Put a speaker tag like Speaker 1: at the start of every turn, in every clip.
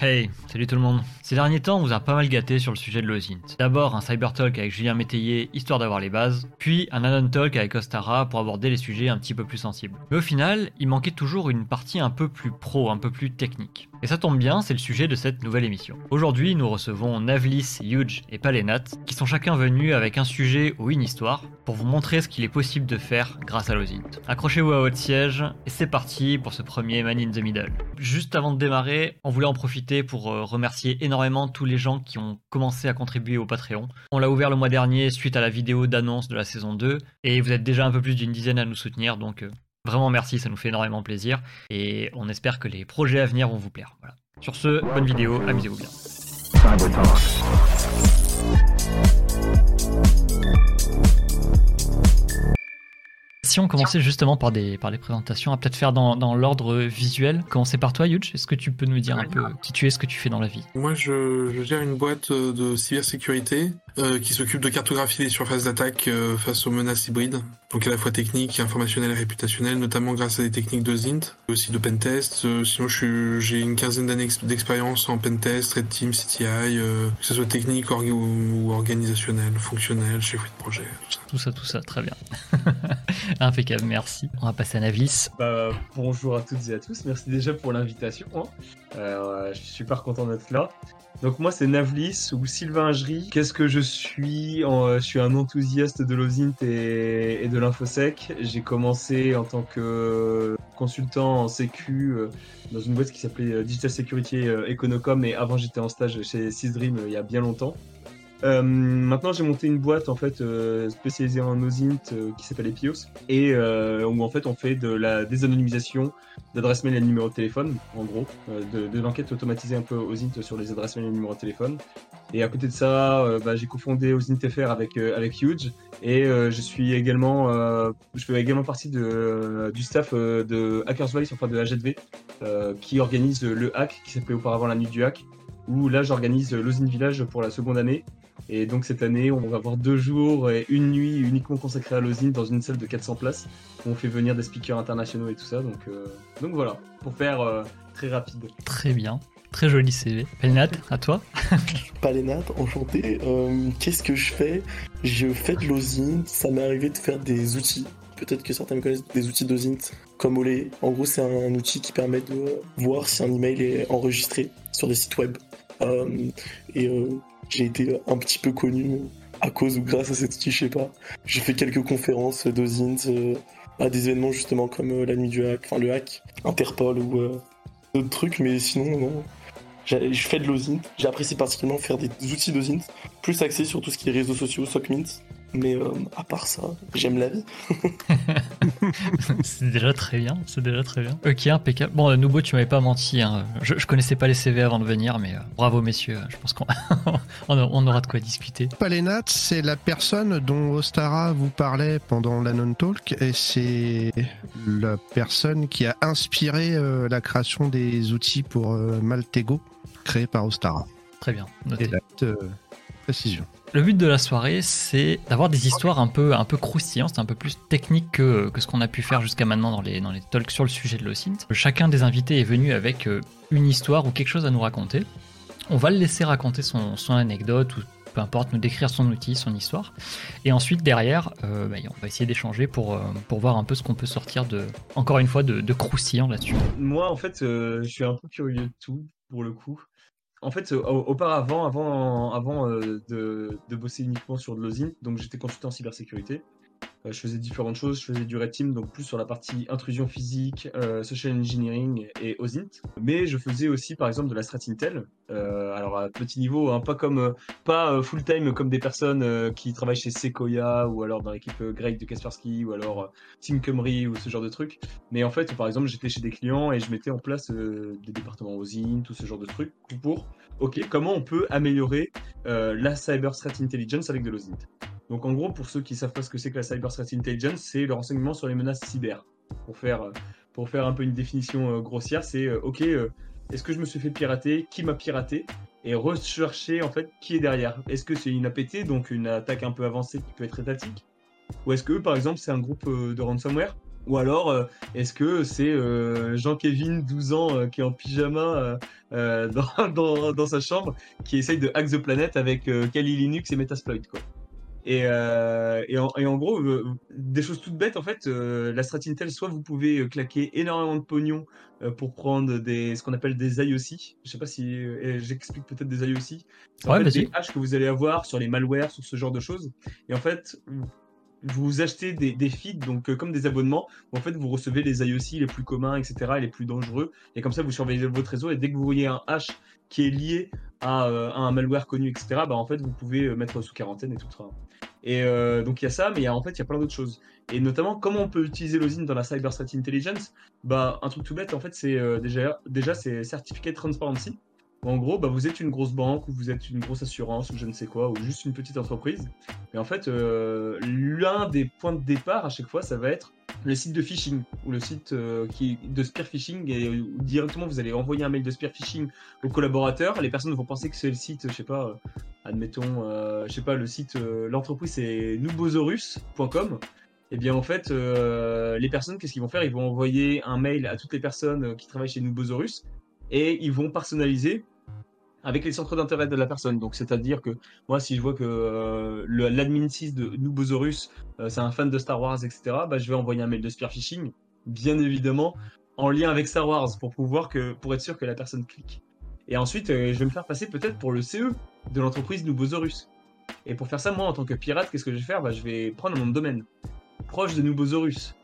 Speaker 1: Hey, salut tout le monde. Ces derniers temps, on vous a pas mal gâté sur le sujet de l'OSINT. D'abord un Cyber Talk avec Julien Métayer, histoire d'avoir les bases, puis un Anon Talk avec Ostara pour aborder les sujets un petit peu plus sensibles. Mais au final, il manquait toujours une partie un peu plus pro, un peu plus technique. Et ça tombe bien, c'est le sujet de cette nouvelle émission. Aujourd'hui, nous recevons Navlis, Huge et Palenat, qui sont chacun venus avec un sujet ou une histoire pour vous montrer ce qu'il est possible de faire grâce à l'OSINT. Accrochez-vous à votre siège et c'est parti pour ce premier Man in the Middle. Juste avant de démarrer, on voulait en profiter pour euh, remercier énormément tous les gens qui ont commencé à contribuer au Patreon. On l'a ouvert le mois dernier suite à la vidéo d'annonce de la saison 2 et vous êtes déjà un peu plus d'une dizaine à nous soutenir donc euh, vraiment merci, ça nous fait énormément plaisir et on espère que les projets à venir vont vous plaire. Sur ce, bonne vidéo, amusez-vous bien. Si on commençait justement par des, par les présentations, à peut-être faire dans, dans l'ordre visuel. Commencer par toi, Yuj. Est-ce que tu peux nous dire un peu qui tu es, ce que tu fais dans la vie?
Speaker 2: Moi, je, je gère une boîte de cybersécurité euh, qui s'occupe de cartographier les surfaces d'attaque euh, face aux menaces hybrides, donc à la fois techniques, informationnelles et réputationnelles, notamment grâce à des techniques de ZINT, aussi de pentest. Euh, sinon, j'ai une quinzaine d'années d'expérience en pentest, red team, CTI, que ce soit technique ou, organisationnel, fonctionnel, chef de projet,
Speaker 1: tout ça. Tout ça, tout ça, très bien. Impeccable, merci. On va passer à Navis.
Speaker 3: Bah, bonjour à toutes et à tous, merci déjà pour l'invitation. Hein. je suis super content d'être là. Donc moi c'est Navlis ou Sylvain Gery. Qu'est-ce que je suis Je suis un enthousiaste de l'OSINT et, de l'InfoSec. J'ai commencé en tant que consultant en sécu euh, dans une boîte qui s'appelait euh, Digital Security euh, Econocom et avant j'étais en stage chez Sysdream il y a bien longtemps. Euh, maintenant, j'ai monté une boîte en fait euh, spécialisée en OSINT euh, qui s'appelle Epios et où en fait on fait de la désanonymisation d'adresses mail et de numéros de téléphone, en gros, de, de l'enquête automatisée un peu OSINT sur les adresses mail et numéros de téléphone. Et à côté de ça, bah, j'ai cofondé OSINT avec avec Huge et je suis également, je fais également partie de, du staff de Hackers Voice, enfin de AGV, qui organise le hack qui s'appelait auparavant la nuit du hack où là j'organise l'OSINT Village pour la seconde année et donc cette année, on va avoir deux jours et une nuit uniquement consacrée à l'osine dans une salle de 400 places. Où on fait venir des speakers internationaux et tout ça. Donc, euh, donc voilà, pour faire euh, très rapide.
Speaker 1: Très bien. Très joli CV. Palénat, à toi
Speaker 4: Palénat, enchanté. Euh, qu'est-ce que je fais? Je fais de l'osine. Ça m'est arrivé de faire des outils. Peut-être que certains me connaissent des outils d'osint comme Olé. En gros, c'est un outil qui permet de voir si un email est enregistré sur des sites web. et j'ai été un petit peu connu à cause ou grâce à cette outil, je sais pas. J'ai fait quelques conférences d'Ozint euh, à des événements justement comme euh, la nuit du hack, enfin le hack, Interpol ou euh, d'autres trucs, mais sinon, non. Je fais de l'Ozint. J'apprécie particulièrement faire des outils d'Ozint, plus axés sur tout ce qui est réseaux sociaux, SOCMINT, mais euh, à part ça, j'aime la vie.
Speaker 1: c'est déjà très bien, c'est déjà très bien. Ok, impeccable. Bon, euh, tu m'avais pas menti. Hein. Je, je, connaissais pas les CV avant de venir, mais euh, bravo messieurs. Je pense qu'on on aura de quoi discuter.
Speaker 5: Palenat, c'est la personne dont Ostara vous parlait pendant la non-talk, et c'est la personne qui a inspiré euh, la création des outils pour Maltego, créés par Ostara.
Speaker 1: Très bien.
Speaker 5: Noté. précision.
Speaker 1: Le but de la soirée, c'est d'avoir des histoires un peu, un peu croustillantes, un peu plus techniques que, que ce qu'on a pu faire jusqu'à maintenant dans les, dans les talks sur le sujet de l'OSINT. Chacun des invités est venu avec euh, une histoire ou quelque chose à nous raconter. On va le laisser raconter son, son anecdote ou peu importe, nous décrire son outil, son histoire. Et ensuite, derrière, euh, bah, on va essayer d'échanger pour, euh, pour voir un peu ce qu'on peut sortir de, encore une fois, de, de croustillant là-dessus.
Speaker 3: Moi, en fait, je suis un peu curieux de tout, pour le coup. En fait, auparavant, avant, avant euh, de, de, bosser uniquement sur de l'OSINT, donc j'étais consultant en cybersécurité. Euh, je faisais différentes choses. Je faisais du red team, donc plus sur la partie intrusion physique, euh, social engineering et, OSINT. Mais je faisais aussi, par exemple, de la strat intel. Euh, alors à petit niveau, hein, pas comme pas full time comme des personnes qui travaillent chez Sequoia ou alors dans l'équipe Greg de Kaspersky ou alors Team Cumry ou ce genre de trucs. Mais en fait, par exemple, j'étais chez des clients et je mettais en place des départements OSINT, tout ce genre de trucs pour, ok, comment on peut améliorer la cyber threat intelligence avec de l'OSINT. Donc en gros, pour ceux qui savent pas ce que c'est que la Cyber Threat Intelligence, c'est le renseignement sur les menaces cyber. Pour faire, euh, pour faire un peu une définition euh, grossière, c'est euh, ok, est-ce que je me suis fait pirater? Qui m'a piraté? Et rechercher en fait qui est derrière. Est-ce que c'est une APT, donc une attaque un peu avancée qui peut être étatique? Ou est-ce que par exemple c'est un groupe de ransomware? Ou alors, est-ce que c'est Jean-Kévin, 12 ans, qui est en pyjama dans, dans, dans, sa chambre, qui essaye de hack the planet avec Kali Linux et Metasploit, quoi? Et, et, en, et, en, gros, des choses toutes bêtes, en fait, la strat Intel, soit vous pouvez claquer énormément de pognon pour prendre des, ce qu'on appelle des IOC. Je sais pas si j'explique peut-être des IOC. C'est
Speaker 1: ouais,
Speaker 3: en fait des hashs que vous allez avoir sur les malwares, sur ce genre de choses. Et en fait, vous achetez des, des feeds, donc euh, comme des abonnements, où en fait vous recevez les IOC les plus communs, etc., et les plus dangereux, et comme ça vous surveillez votre réseau, et dès que vous voyez un hash qui est lié à, euh, un malware connu, etc., bah en fait vous pouvez euh, mettre sous quarantaine et tout ça. Et donc il y a ça, mais y a, en fait il y a plein d'autres choses. Et notamment comment on peut utiliser l'OSINT dans la Cyber Threat Intelligence, bah un truc tout bête en fait c'est déjà, déjà c'est Certificate Transparency. En gros, bah, vous êtes une grosse banque ou vous êtes une grosse assurance ou je ne sais quoi, ou juste une petite entreprise. Et en fait, euh, l'un des points de départ à chaque fois, ça va être le site de phishing ou le site euh, de spear phishing et euh, directement vous allez envoyer un mail de spear phishing aux collaborateurs. Les personnes vont penser que c'est le site, je sais pas, admettons, je sais pas, le site, l'entreprise c'est nubosaurus.com. Et bien en fait, les personnes, qu'est-ce qu'ils vont faire? Ils vont envoyer un mail à toutes les personnes qui travaillent chez Nubosaurus et ils vont personnaliser avec les centres d'intérêt de la personne. Donc, c'est-à-dire que moi, si je vois que euh, l'admin 6 de Nubosaurus, euh, c'est un fan de Star Wars, etc., bah, je vais envoyer un mail de spear phishing, bien évidemment, en lien avec Star Wars, pour pouvoir que, pour être sûr que la personne clique. Et ensuite, euh, je vais me faire passer peut-être pour le CE de l'entreprise Nubosaurus. Et pour faire ça, moi, en tant que pirate, qu'est-ce que je vais faire? Bah, Je vais prendre mon domaine proche de Nubosaurus.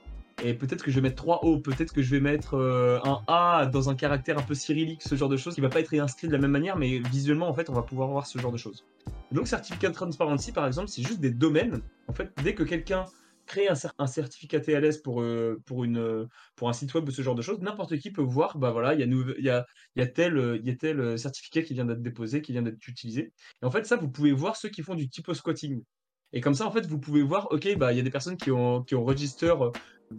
Speaker 3: Et peut-être que je vais mettre 3 O, peut-être que je vais mettre euh, un A dans un caractère un peu cyrillique, ce genre de choses, qui va pas être réinscrit de la même manière, mais visuellement, en fait, on va pouvoir voir ce genre de choses. donc, certificat de transparency, par exemple, c'est juste des domaines. En fait, dès que quelqu'un crée un, certificat TLS pour, euh, pour, une, pour un site web ou ce genre de choses, n'importe qui peut voir, bah voilà, il y a, y, a, y, a tel, y a tel certificat qui vient d'être déposé, qui vient d'être utilisé. Et en fait, ça, vous pouvez voir ceux qui font du typo squatting. Et comme ça, en fait, vous pouvez voir, ok, bah il y a des personnes qui ont, qui ont register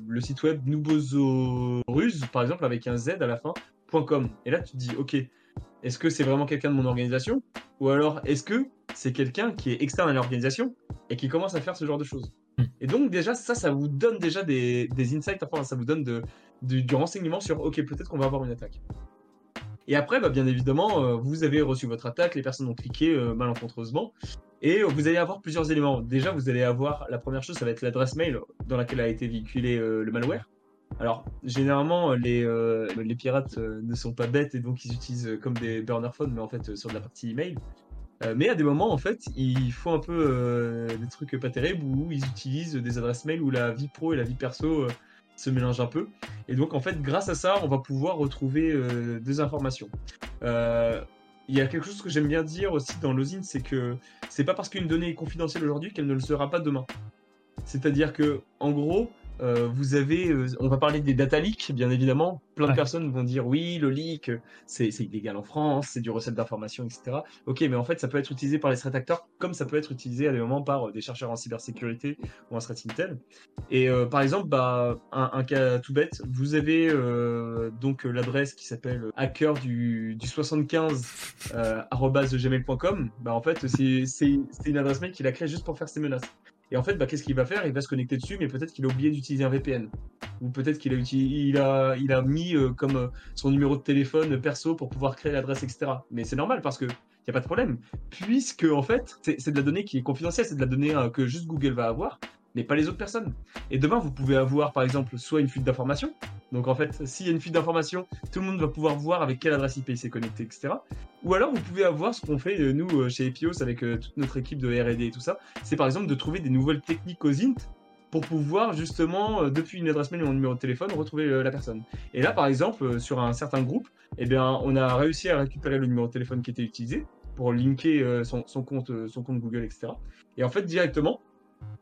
Speaker 3: le site web Nubosaurus, par exemple, avec un Z à la fin, .com. Et là, tu te dis, ok, est-ce que c'est vraiment quelqu'un de mon organisation? Ou alors, est-ce que c'est quelqu'un qui est externe à l'organisation et qui commence à faire ce genre de choses? Hmm. Et donc, déjà, ça, ça vous donne déjà des, insights, enfin, ça vous donne de, du renseignement sur, ok, peut-être qu'on va avoir une attaque. Et après, bah, bien évidemment, euh, vous avez reçu votre attaque, les personnes ont cliqué euh, malencontreusement, et vous allez avoir plusieurs éléments. Déjà, vous allez avoir la première chose, ça va être l'adresse mail dans laquelle a été véhiculé euh, le malware. Alors, généralement, les, euh, les pirates euh, ne sont pas bêtes et donc ils utilisent comme des burner phones, mais en fait sur de la partie email. mais à des moments, en fait, ils font un peu des trucs pas terribles où ils utilisent des adresses mail où la vie pro et la vie perso se mélangent un peu. Et donc, en fait, grâce à ça, on va pouvoir retrouver des informations il y a quelque chose que j'aime bien dire aussi dans l'OSIN, c'est que c'est pas parce qu'une donnée est confidentielle aujourd'hui qu'elle ne le sera pas demain. C'est-à-dire que, en gros, euh, vous avez, euh, on va parler des data leaks, bien évidemment. Plein de personnes vont dire oui, le leak, c'est illégal en France, c'est du recette d'informations, etc. Ok, mais en fait, ça peut être utilisé par les threat actors comme ça peut être utilisé à des moments par euh, des chercheurs en cybersécurité ou en threat intel. Et par exemple, bah, un, cas tout bête, vous avez donc l'adresse qui s'appelle hacker du, du 75 gmail.com. Bah, en fait, c'est une adresse mail qu'il a créée juste pour faire ses menaces. Et en fait, bah, qu'est-ce qu'il va faire? Il va se connecter dessus, mais peut-être qu'il a oublié d'utiliser un VPN. Ou peut-être qu'il a, il a, il a mis euh, comme euh, son numéro de téléphone perso pour pouvoir créer l'adresse, etc. Mais c'est normal parce que il n'y a pas de problème. Puisque, en fait, c'est de la donnée qui est confidentielle, c'est de la donnée euh, que juste Google va avoir mais pas les autres personnes. Et demain, vous pouvez avoir, par exemple, soit une fuite d'informations. Donc, en fait, s'il y a une fuite d'informations, tout le monde va pouvoir voir avec quelle adresse IP il s'est connecté, etc. Ou alors, vous pouvez avoir ce qu'on fait, euh, nous, euh, chez Epios, avec euh, toute notre équipe de R&D et tout ça. C'est, par exemple, de trouver des nouvelles techniques aux int pour pouvoir, justement, depuis une adresse mail ou un numéro de téléphone, retrouver la personne. Et là, par exemple, sur un certain groupe, eh bien, on a réussi à récupérer le numéro de téléphone qui était utilisé pour linker son, compte Google, etc. Et en fait, directement,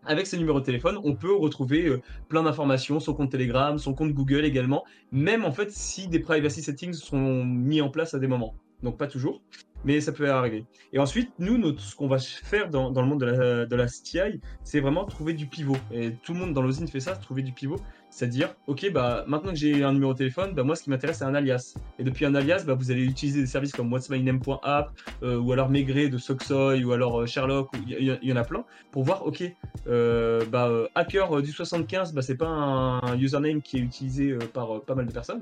Speaker 3: avec ce numéro de téléphone, on peut retrouver euh, plein d'informations, son compte Telegram, son compte Google également, même en fait si des privacy settings sont mis en place à des moments. Donc pas toujours, mais ça peut arriver. Et ensuite, nous, ce qu'on va faire dans, le monde de la, de la CTI, c'est vraiment trouver du pivot. Et tout le monde dans l'osine fait ça, trouver du pivot. C'est-à-dire, ok, bah maintenant que j'ai un numéro de téléphone, bah moi ce qui m'intéresse c'est un alias. Et depuis un alias, bah, vous allez utiliser des services comme What's My Name.app euh, ou alors Maigret de Soxoy ou alors euh, Sherlock, il y, en a plein pour voir, ok, euh, bah hacker du 75, bah c'est pas un, username qui est utilisé par pas mal de personnes.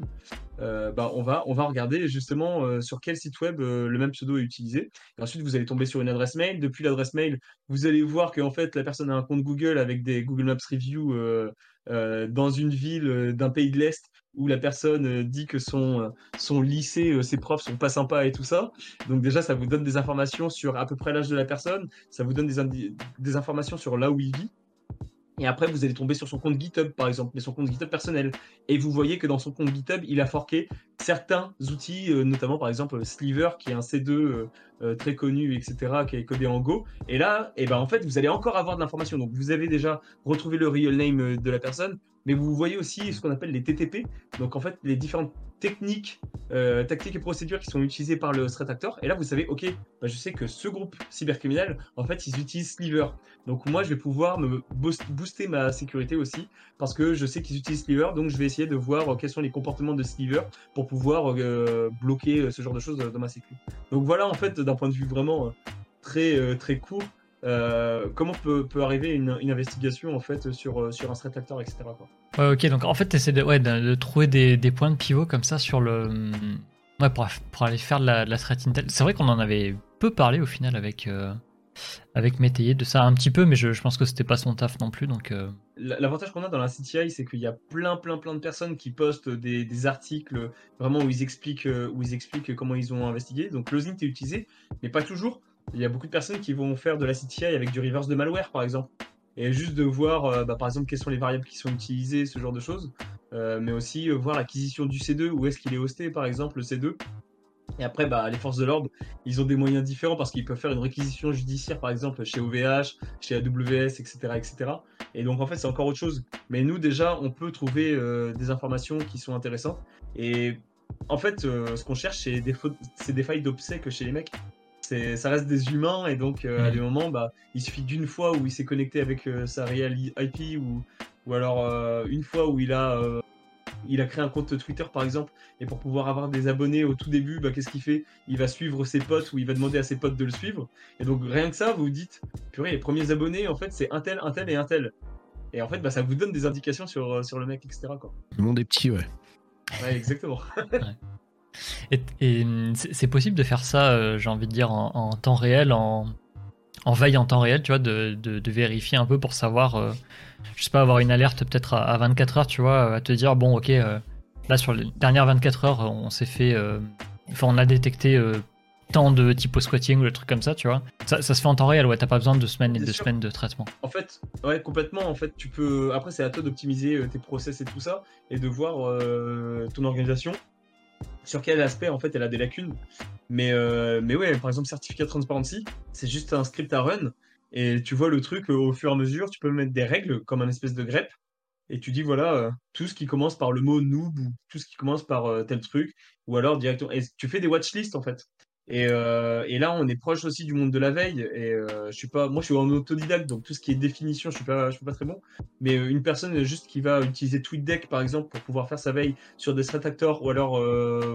Speaker 3: bah on va on va regarder justement sur quel site web le même pseudo est utilisé. Ensuite vous allez tomber sur une adresse mail. Depuis l'adresse mail, vous allez voir qu'en fait la personne a un compte Google avec des Google Maps Review euh, dans une ville euh, d'un pays de l'Est où la personne euh, dit que son, son lycée, ses profs sont pas sympas et tout ça. Donc déjà, ça vous donne des informations sur à peu près l'âge de la personne, ça vous donne des, des informations sur là où il vit. Et après, vous allez tomber sur son compte GitHub, par exemple, mais son compte GitHub personnel. Et vous voyez que dans son compte GitHub, il a forqué certains outils, euh, notamment par exemple Sliver, qui est un C2 euh, euh, très connu, etc., qui est codé en Go. Et là, et eh ben, en fait, vous allez encore avoir de l'information. Donc, vous avez déjà retrouvé le real name de la personne, mais vous voyez aussi ce qu'on appelle les TTP. Donc, en fait, les différentes techniques, euh, tactiques et procédures qui sont utilisées par le threat actor. Et là, vous savez, ok, bah, je sais que ce groupe cybercriminel, en fait, ils utilisent Sliver. Donc moi, je vais pouvoir me booster ma sécurité aussi parce que je sais qu'ils utilisent Sliver. Donc je vais essayer de voir euh, quels sont les comportements de Sliver pour pouvoir euh, bloquer ce genre de choses dans ma sécurité. Donc voilà, en fait, d'un point de vue vraiment très très court, euh, comment peut, peut arriver une, une, investigation en fait sur, euh, sur un threat actor, etc. Quoi.
Speaker 1: Ouais, ok, donc en fait, tu essaies de, ouais, de, trouver des, des, points de pivot comme ça sur le. Ouais, pour, pour aller faire de la, la threat intel. C'est vrai qu'on en avait peu parlé au final avec, euh, avec Métayer de ça un petit peu, mais je, je pense que c'était pas son taf non plus. donc...
Speaker 3: L'avantage qu'on a dans la CTI, c'est qu'il y a plein, plein, plein de personnes qui postent des, des articles vraiment où ils, expliquent, où ils expliquent comment ils ont investigué. Donc, Lozing est utilisé, mais pas toujours. Il y a beaucoup de personnes qui vont faire de la CTI avec du reverse de malware, par exemple. Et juste de voir, euh, bah, par exemple, quelles sont les variables qui sont utilisées, ce genre de choses. Euh, mais aussi euh, voir l'acquisition du C2, où est-ce qu'il est hosté, par exemple, le C2. Et après, bah, les forces de l'ordre, ils ont des moyens différents parce qu'ils peuvent faire une réquisition judiciaire, par exemple, chez OVH, chez AWS, etc. etc. Et donc, en fait, c'est encore autre chose. Mais nous, déjà, on peut trouver des informations qui sont intéressantes. Et en fait, ce qu'on cherche, c'est des, des failles d'obsèques chez les mecs ça reste des humains et donc euh, à mm. des moments, bah, il suffit d'une fois où il s'est connecté avec euh, sa réelle IP ou, ou alors euh, une fois où il a, il a créé un compte Twitter par exemple et pour pouvoir avoir des abonnés au tout début, bah, qu'est-ce qu'il fait? Il va suivre ses potes ou il va demander à ses potes de le suivre et donc rien que ça, vous vous dites, purée, les premiers abonnés en fait c'est un tel, un tel et un tel. Et en fait, bah, ça vous donne des indications sur, sur le mec, etc. Quoi.
Speaker 5: Le monde est petit, ouais.
Speaker 3: Ouais, exactement.
Speaker 1: Et, c'est possible de faire ça, euh, j'ai envie de dire, en, temps réel, en, veille en temps réel, tu vois, de, vérifier un peu pour savoir, euh, je sais pas, avoir une alerte peut-être à, 24 heures, tu vois, à te dire, bon, ok, euh, là sur les dernières 24 heures, on s'est fait. Enfin, on a détecté tant de typo squatting ou des trucs comme ça, tu vois. Ça, se fait en temps réel, ouais, t'as pas besoin de semaines et de semaines de traitement.
Speaker 3: En fait, ouais, complètement. En fait, tu peux. Après, c'est à toi d'optimiser tes process et tout ça et de voir ton organisation sur quel aspect en fait elle a des lacunes. Mais, euh, mais ouais, par exemple, certificat transparency, c'est juste un script à run et tu vois le truc euh, au fur et à mesure, tu peux mettre des règles comme un espèce de grep et tu dis voilà, euh, tout ce qui commence par le mot noob ou tout ce qui commence par tel truc ou alors directement. Tu fais des watchlists en fait. Euh, et, là, on est proche aussi du monde de la veille. Et euh, je suis pas, moi, je suis en autodidacte, donc tout ce qui est définition, je suis pas, je suis pas très bon. Mais euh, une personne juste qui va utiliser TweetDeck, par exemple, pour pouvoir faire sa veille sur des threat ou alors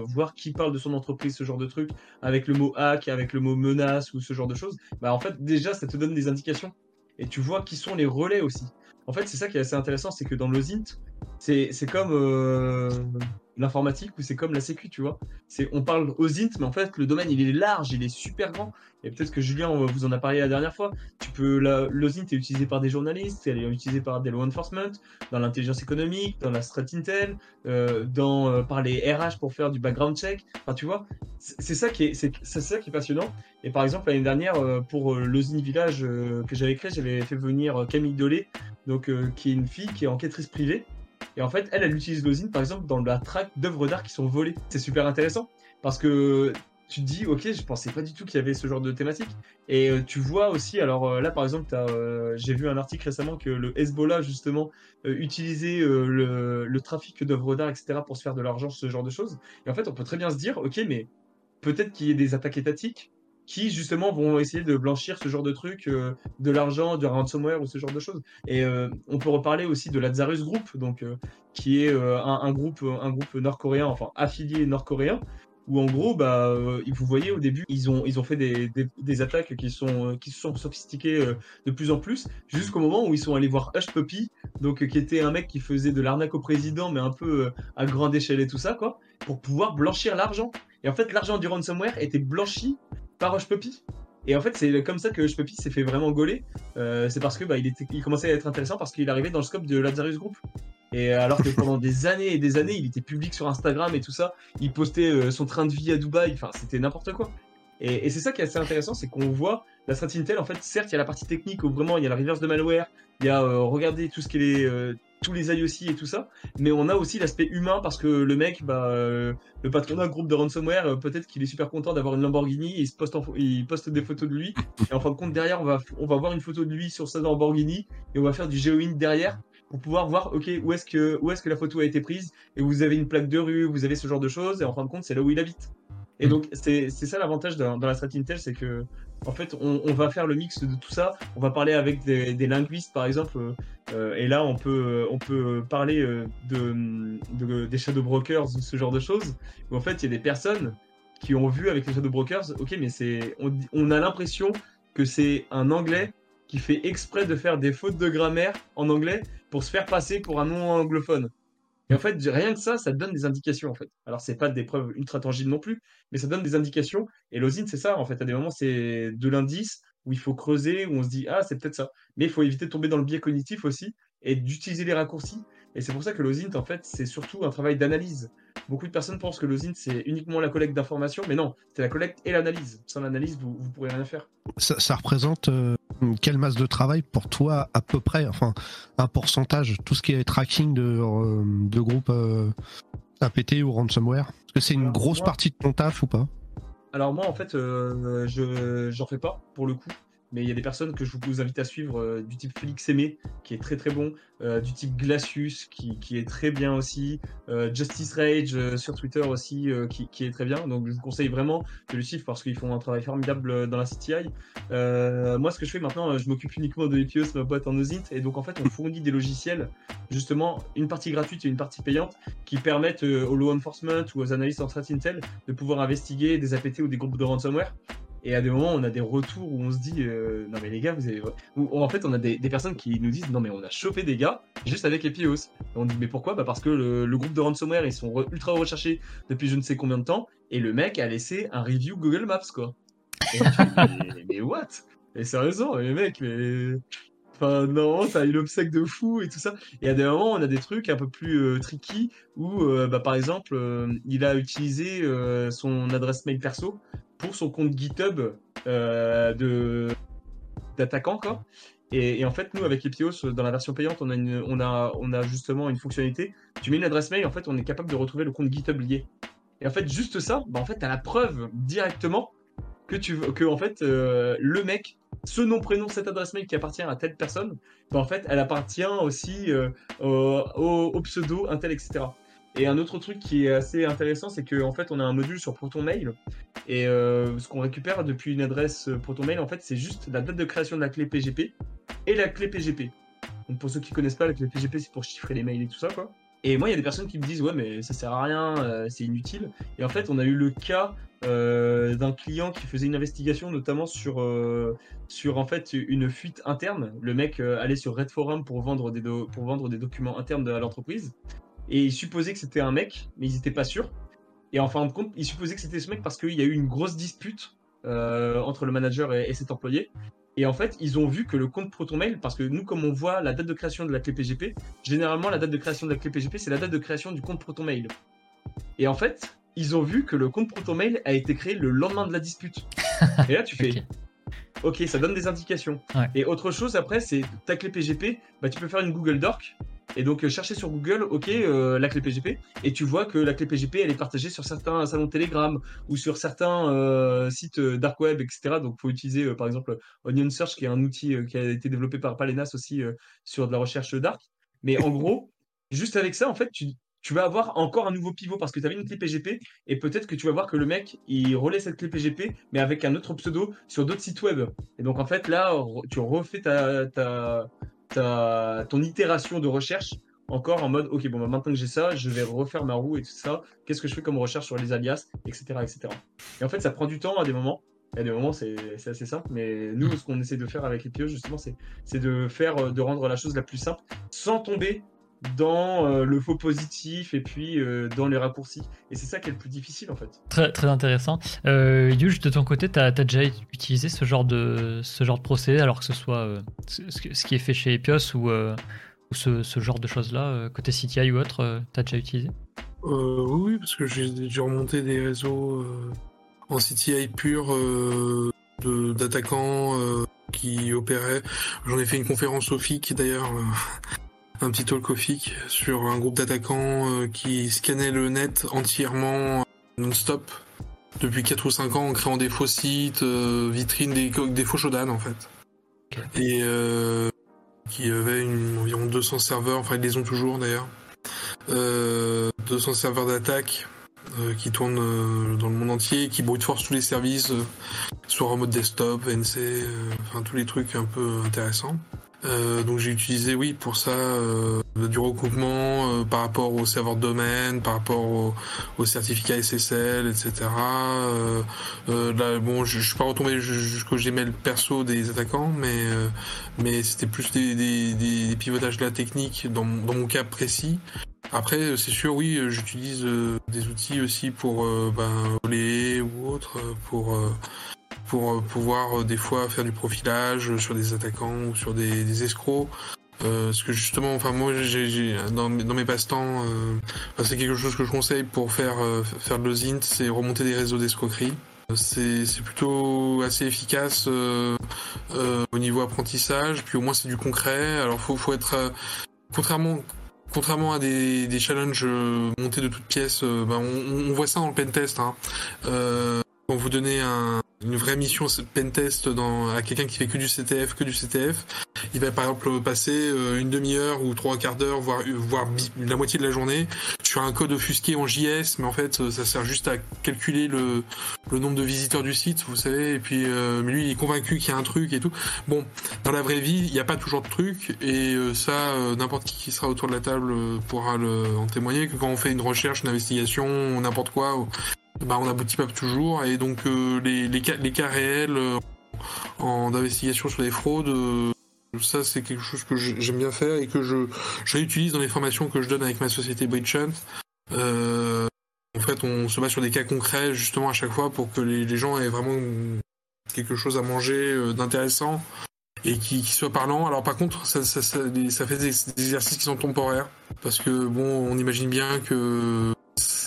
Speaker 3: voir qui parle de son entreprise, ce genre de truc, avec le mot hack, avec le mot menace ou ce genre de choses. Bah, en fait, déjà, ça te donne des indications. Et tu vois qui sont les relais aussi. En fait, c'est ça qui est assez intéressant, c'est que dans l'OSINT, c'est comme l'informatique ou c'est comme la sécu, tu vois. C'est on parle aux mais en fait le domaine il est large, il est super grand. Et peut-être que Julien vous en a parlé la dernière fois. Tu peux la, l'OSINT est utilisé par des journalistes, elle est utilisée par des law enforcement, dans l'intelligence économique, dans la strat intel, euh, dans euh, par les RH pour faire du background check. Enfin tu vois, c'est ça qui est ça qui est passionnant. Et par exemple l'année dernière euh, pour l'OSINT Village que j'avais créé, j'avais fait venir Camille Dolé, donc qui est une fille qui est enquêtrice privée et en fait, elle, elle utilise l'osine, par exemple, dans la traque d'œuvres d'art qui sont volées. C'est super intéressant parce que tu te dis, ok, je pensais pas du tout qu'il y avait ce genre de thématique. Et euh, tu vois aussi, alors euh, là, par exemple, euh, j'ai vu un article récemment que le Hezbollah, justement, utilisait le, le, trafic d'œuvres d'art, etc., pour se faire de l'argent, ce genre de choses. Et en fait, on peut très bien se dire, ok, mais peut-être qu'il y ait des attaques étatiques qui justement vont essayer de blanchir ce genre de trucs, euh, de l'argent, du ransomware ou ce genre de choses. Et euh, on peut reparler aussi de Lazarus Group, donc euh, qui est un, groupe, un groupe nord-coréen, enfin affilié nord-coréen, où en gros, bah, vous voyez au début, ils ont, ils ont fait des, des, attaques qui sont, qui sont sophistiquées de plus en plus, jusqu'au moment où ils sont allés voir Hush Puppy, donc qui était un mec qui faisait de l'arnaque au président, mais un peu à grande échelle et tout ça, quoi, pour pouvoir blanchir l'argent. Et en fait, l'argent du ransomware était blanchi par Hush Puppy. Et en fait, c'est comme ça que Puppy s'est fait vraiment gauler. Euh, c'est parce que bah, il, était, il commençait à être intéressant parce qu'il arrivait dans le scope de Lazarus Group. Et alors que pendant des années et des années, il était public sur Instagram et tout ça, il postait euh, son train de vie à Dubaï, enfin c'était n'importe quoi. Et, c'est ça qui est assez intéressant, c'est qu'on voit la strat Intel, en fait, certes, il y a la partie technique où vraiment il y a la reverse de malware, il y a euh, regarder tout ce qui est tous les IOC et tout ça, mais on a aussi l'aspect humain parce que le mec, bah, euh, le patron d'un groupe de ransomware, euh, peut-être qu'il est super content d'avoir une Lamborghini, il, se poste il poste des photos de lui, et en fin de compte, derrière, on va, on va voir une photo de lui sur sa Lamborghini, et on va faire du GeoInt derrière pour pouvoir voir, ok, où est-ce que, où est-ce que la photo a été prise, et vous avez une plaque de rue, vous avez ce genre de choses, et en fin de compte, c'est là où il habite. Et mm. donc, c'est ça l'avantage dans, la strat Intel, c'est que, en fait, on, va faire le mix de tout ça. On va parler avec des, linguistes, par exemple. Euh, et là, on peut, on peut parler euh, de, des shadow brokers, ce genre de choses. Où en fait, il y a des personnes qui ont vu avec les shadow brokers, ok, mais c'est, on, on a l'impression que c'est un anglais qui fait exprès de faire des fautes de grammaire en anglais pour se faire passer pour un non anglophone. Et en fait, rien que ça, ça donne des indications en fait. Alors c'est pas des preuves ultra tangibles non plus, mais ça donne des indications. Et l'osine, c'est ça en fait. À des moments, c'est de l'indice où il faut creuser, où on se dit ah c'est peut-être ça. Mais il faut éviter de tomber dans le biais cognitif aussi et d'utiliser les raccourcis. Et c'est pour ça que l'osint en fait, c'est surtout un travail d'analyse. Beaucoup de personnes pensent que l'osint c'est uniquement la collecte d'informations, mais non, c'est la collecte et l'analyse. Sans l'analyse, vous vous pourrez rien faire.
Speaker 5: Ça, représente euh, quelle masse de travail pour toi à peu près, enfin un pourcentage, tout ce qui est tracking de, euh, de groupes euh, APT ou ransomware? Est-ce que c'est une grosse partie de ton taf ou pas?
Speaker 3: Alors moi en fait, je j'en fais pas pour le coup mais il y a des personnes que je vous invite à suivre, euh, du type Félix Aimé, qui est très très bon, euh, du type Glacius, qui, qui, est très bien aussi, euh, Justice Rage sur Twitter aussi, qui, qui, est très bien. Donc je vous conseille vraiment de le suivre parce qu'ils font un travail formidable dans la CTI. moi, ce que je fais maintenant, je m'occupe uniquement de EPOS, ma boîte en OSINT, et donc en fait, on fournit des logiciels, justement, une partie gratuite et une partie payante, qui permettent aux law enforcement ou aux analystes en strat intel de pouvoir investiguer des APT ou des groupes de ransomware. Et à des moments, on a des retours où on se dit, euh, non mais les gars, vous avez... en fait, on a des, personnes qui nous disent, non mais on a chopé des gars juste avec Epios. Et on dit, mais pourquoi? Bah Parce que le, groupe de ransomware, ils sont ultra recherchés depuis je ne sais combien de temps, et le mec a laissé un review Google Maps, quoi. Et mais, mais, what? Mais sérieusement, les mecs, mais... Enfin, non, ça a eu l'obsèque de fou et tout ça. Et à des moments, on a des trucs un peu plus euh, tricky où, euh, bah, par exemple, il a utilisé son adresse mail perso pour son compte GitHub euh, de d'attaquant quoi. Et, en fait, nous, avec Epios, dans la version payante, on a, a, on justement une fonctionnalité. Tu mets une adresse mail, en fait, on est capable de retrouver le compte GitHub lié. Et en fait, juste ça, bah, en fait, tu as la preuve directement que, tu, que en fait, euh, le mec, ce nom, prénom, cette adresse mail qui appartient à telle personne, bah, en fait, elle appartient aussi euh, au, au, pseudo, un tel, etc. Et un autre truc qui est assez intéressant, c'est qu'en fait, on a un module sur ProtonMail. Et euh, ce qu'on récupère depuis une adresse ProtonMail, en fait, c'est juste la date de création de la clé PGP et la clé PGP. Donc pour ceux qui connaissent pas, la clé PGP, c'est pour chiffrer les mails et tout ça, quoi. Et moi, il y a des personnes qui me disent, ouais, mais ça sert à rien, euh, c'est inutile. Et en fait, on a eu le cas euh, d'un client qui faisait une investigation, notamment sur, sur en fait une fuite interne. Le mec allait sur Red Forum pour vendre des, pour vendre des documents internes de l'entreprise. Et ils supposaient que c'était un mec, mais ils n'étaient pas sûrs. Et en fin de compte, ils supposaient que c'était ce mec parce qu'il y a eu une grosse dispute euh, entre le manager et, cet employé. Et en fait, ils ont vu que le compte ProtonMail, parce que nous, comme on voit la date de création de la clé PGP, généralement, la date de création de la clé PGP, c'est la date de création du compte ProtonMail. Et en fait, ils ont vu que le compte ProtonMail a été créé le lendemain de la dispute. Et là, tu fais. Ok, ça donne des indications. Et autre chose, après, c'est ta clé PGP, bah, tu peux faire une Google Doc et donc, euh, chercher sur Google, OK, euh, la clé PGP, et tu vois que la clé PGP, elle est partagée sur certains salons Telegram ou sur certains euh, sites dark web, etc. Donc, faut utiliser, par exemple, Onion Search, qui est un outil qui a été développé par Palenas aussi sur de la recherche dark. Mais en gros, juste avec ça, en fait, tu, vas avoir encore un nouveau pivot parce que tu avais une clé PGP et peut-être que tu vas voir que le mec il relaie cette clé PGP mais avec un autre pseudo sur d'autres sites web. Et donc en fait là tu refais ta, ta, ta ton itération de recherche encore en mode ok bon bah, maintenant que j'ai ça je vais refaire ma roue et tout ça. Qu'est-ce que je fais comme recherche sur les alias etc etc et en fait ça prend du temps à des moments. Et à des moments c'est assez simple. Mais nous ce qu'on essaie de faire avec les PO justement c'est de faire euh, de rendre la chose la plus simple sans tomber dans euh, le faux positif et puis euh, dans les raccourcis. Et c'est ça qui est le plus difficile en fait.
Speaker 1: Très, très intéressant. Euh, Yuge, de ton côté, tu as, déjà utilisé ce genre, de, ce genre de procédé, alors que ce soit ce, qui est fait chez Epios ou, ou ce, ce, genre de choses-là, côté CTI ou autre, tu as déjà utilisé?
Speaker 2: Oui, parce que j'ai déjà remonté des réseaux en CTI pur d'attaquants qui opéraient. J'en ai fait une conférence au FIC d'ailleurs un petit talk sur un groupe d'attaquants euh, qui scannait le net entièrement euh, non-stop depuis 4 ou 5 ans en créant des faux sites, euh, vitrines, des, des faux shodan en fait. Et qui avait environ 200 serveurs, enfin ils les ont toujours d'ailleurs. 200 serveurs d'attaque qui tournent dans le monde entier, qui brute force tous les services, soit en mode desktop, VNC, enfin tous les trucs un peu intéressants. Euh, donc j'ai utilisé, oui, pour ça, euh, du recoupement euh, par rapport au serveur de domaine, par rapport au, au certificat SSL, etc. là, bon, je, je suis pas retombé jusqu'au Gmail perso des attaquants, mais mais c'était plus des, des, des, pivotages de la technique dans, dans mon cas précis. Après, c'est sûr, oui, j'utilise des outils aussi pour ben, ou autre, pour pour euh, pouvoir euh, des fois faire du profilage sur des attaquants ou sur des, escrocs. Euh, parce que justement, enfin moi, j'ai dans, dans, mes passe-temps, c'est quelque chose que je conseille pour faire faire de l'osint, c'est remonter des réseaux d'escroquerie. C'est plutôt assez efficace au niveau apprentissage, puis au moins c'est du concret. Alors faut faut être contrairement contrairement à des, des challenges montés de toutes pièces, ben on, on, voit ça dans le pentest. Hein. Quand vous donnez un, une vraie mission pentest dans, à quelqu'un qui fait que du CTF, que du CTF, il va par exemple passer euh, une demi-heure ou trois quarts d'heure, voire, voire la moitié de la journée sur un code offusqué en JS, mais en fait euh, ça sert juste à calculer le, le nombre de visiteurs du site, vous savez, et puis euh, lui il est convaincu qu'il y a un truc et tout. Bon, dans la vraie vie, il n'y a pas toujours de truc, et ça, n'importe qui qui sera autour de la table pourra le, en témoigner, que quand on fait une recherche, une investigation, n'importe quoi, bah, on n'aboutit pas toujours. Et donc euh, les, les, cas, les cas réels euh, en investigation sur les fraudes, euh, ça c'est quelque chose que j'aime bien faire et que je, je réutilise dans les formations que je donne avec ma société Bridge Euh, en fait, on se bat sur des cas concrets justement à chaque fois pour que les, les gens aient vraiment quelque chose à manger d'intéressant et qui, qui, soit parlant. Alors par contre, ça, ça, ça, ça fait des, des, exercices qui sont temporaires parce que bon, on imagine bien que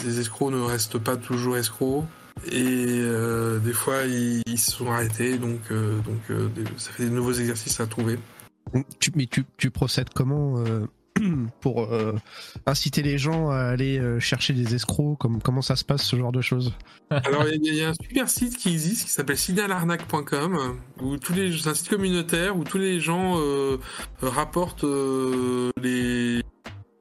Speaker 2: ces escrocs ne restent pas toujours escrocs. Et euh, des fois, ils, se sont arrêtés, donc, euh, donc euh, ça fait des nouveaux exercices à trouver.
Speaker 5: Tu, mais tu, tu procèdes comment pour inciter les gens à aller chercher des escrocs? Comme, Comment ça se passe, ce genre de choses?
Speaker 2: Alors, il y, a un super site qui existe qui s'appelle où tous les, c'est un site communautaire où tous les gens rapportent les,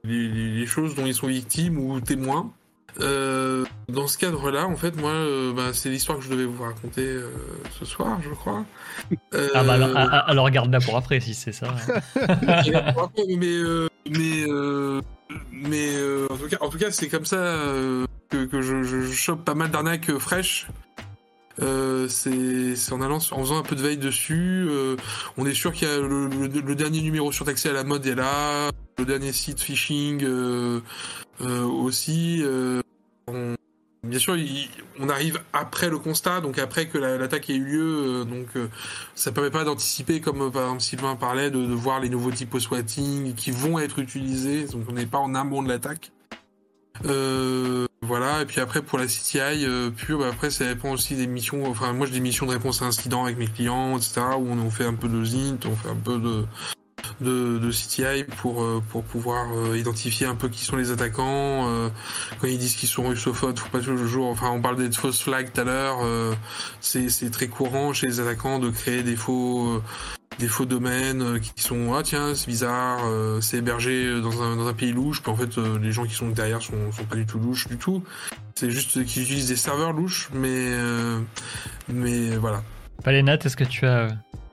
Speaker 2: les, les, choses dont ils sont victimes ou témoins. Euh, dans ce cadre-là, en fait, moi, euh, bah, c'est l'histoire que je devais vous raconter euh, ce soir, je crois.
Speaker 1: Ah bah alors, ah, ah, alors garde-la pour après, si c'est ça.
Speaker 2: mais mais mais en tout cas, en tout cas, c'est comme ça que, que je, je, chope pas mal d'arnaques fraîches. c'est en allant, en faisant un peu de veille dessus. on est sûr qu'il y a le, le, dernier numéro surtaxé à la mode est là, dernier site phishing aussi bien sûr, on arrive après le constat, donc après que l'attaque ait eu lieu, euh, donc euh, ça permet pas d'anticiper, comme euh, par exemple Sylvain parlait, de, voir les nouveaux types swatting qui vont être utilisés, donc on n'est pas en amont de l'attaque. voilà, et puis après pour la CTI pure, bah, après ça dépend aussi des missions, enfin moi j'ai des missions de réponse à incidents avec mes clients, etc., où on, fait un peu de ZINT, on fait un peu de, de, CTI pour, euh, pour pouvoir euh, identifier un peu qui sont les attaquants. Euh, quand ils disent qu'ils sont russophones, faut pas toujours. Enfin, on parle des fausses flags tout à l'heure. c'est très courant chez les attaquants de créer des faux des faux domaines qui sont ah tiens c'est bizarre, euh, c'est hébergé dans un, dans un pays louche, puis en fait euh, les gens qui sont derrière sont, sont pas du tout louches du tout. C'est juste qu'ils utilisent des serveurs louches, mais euh, mais voilà.
Speaker 1: Palénat, est-ce que tu as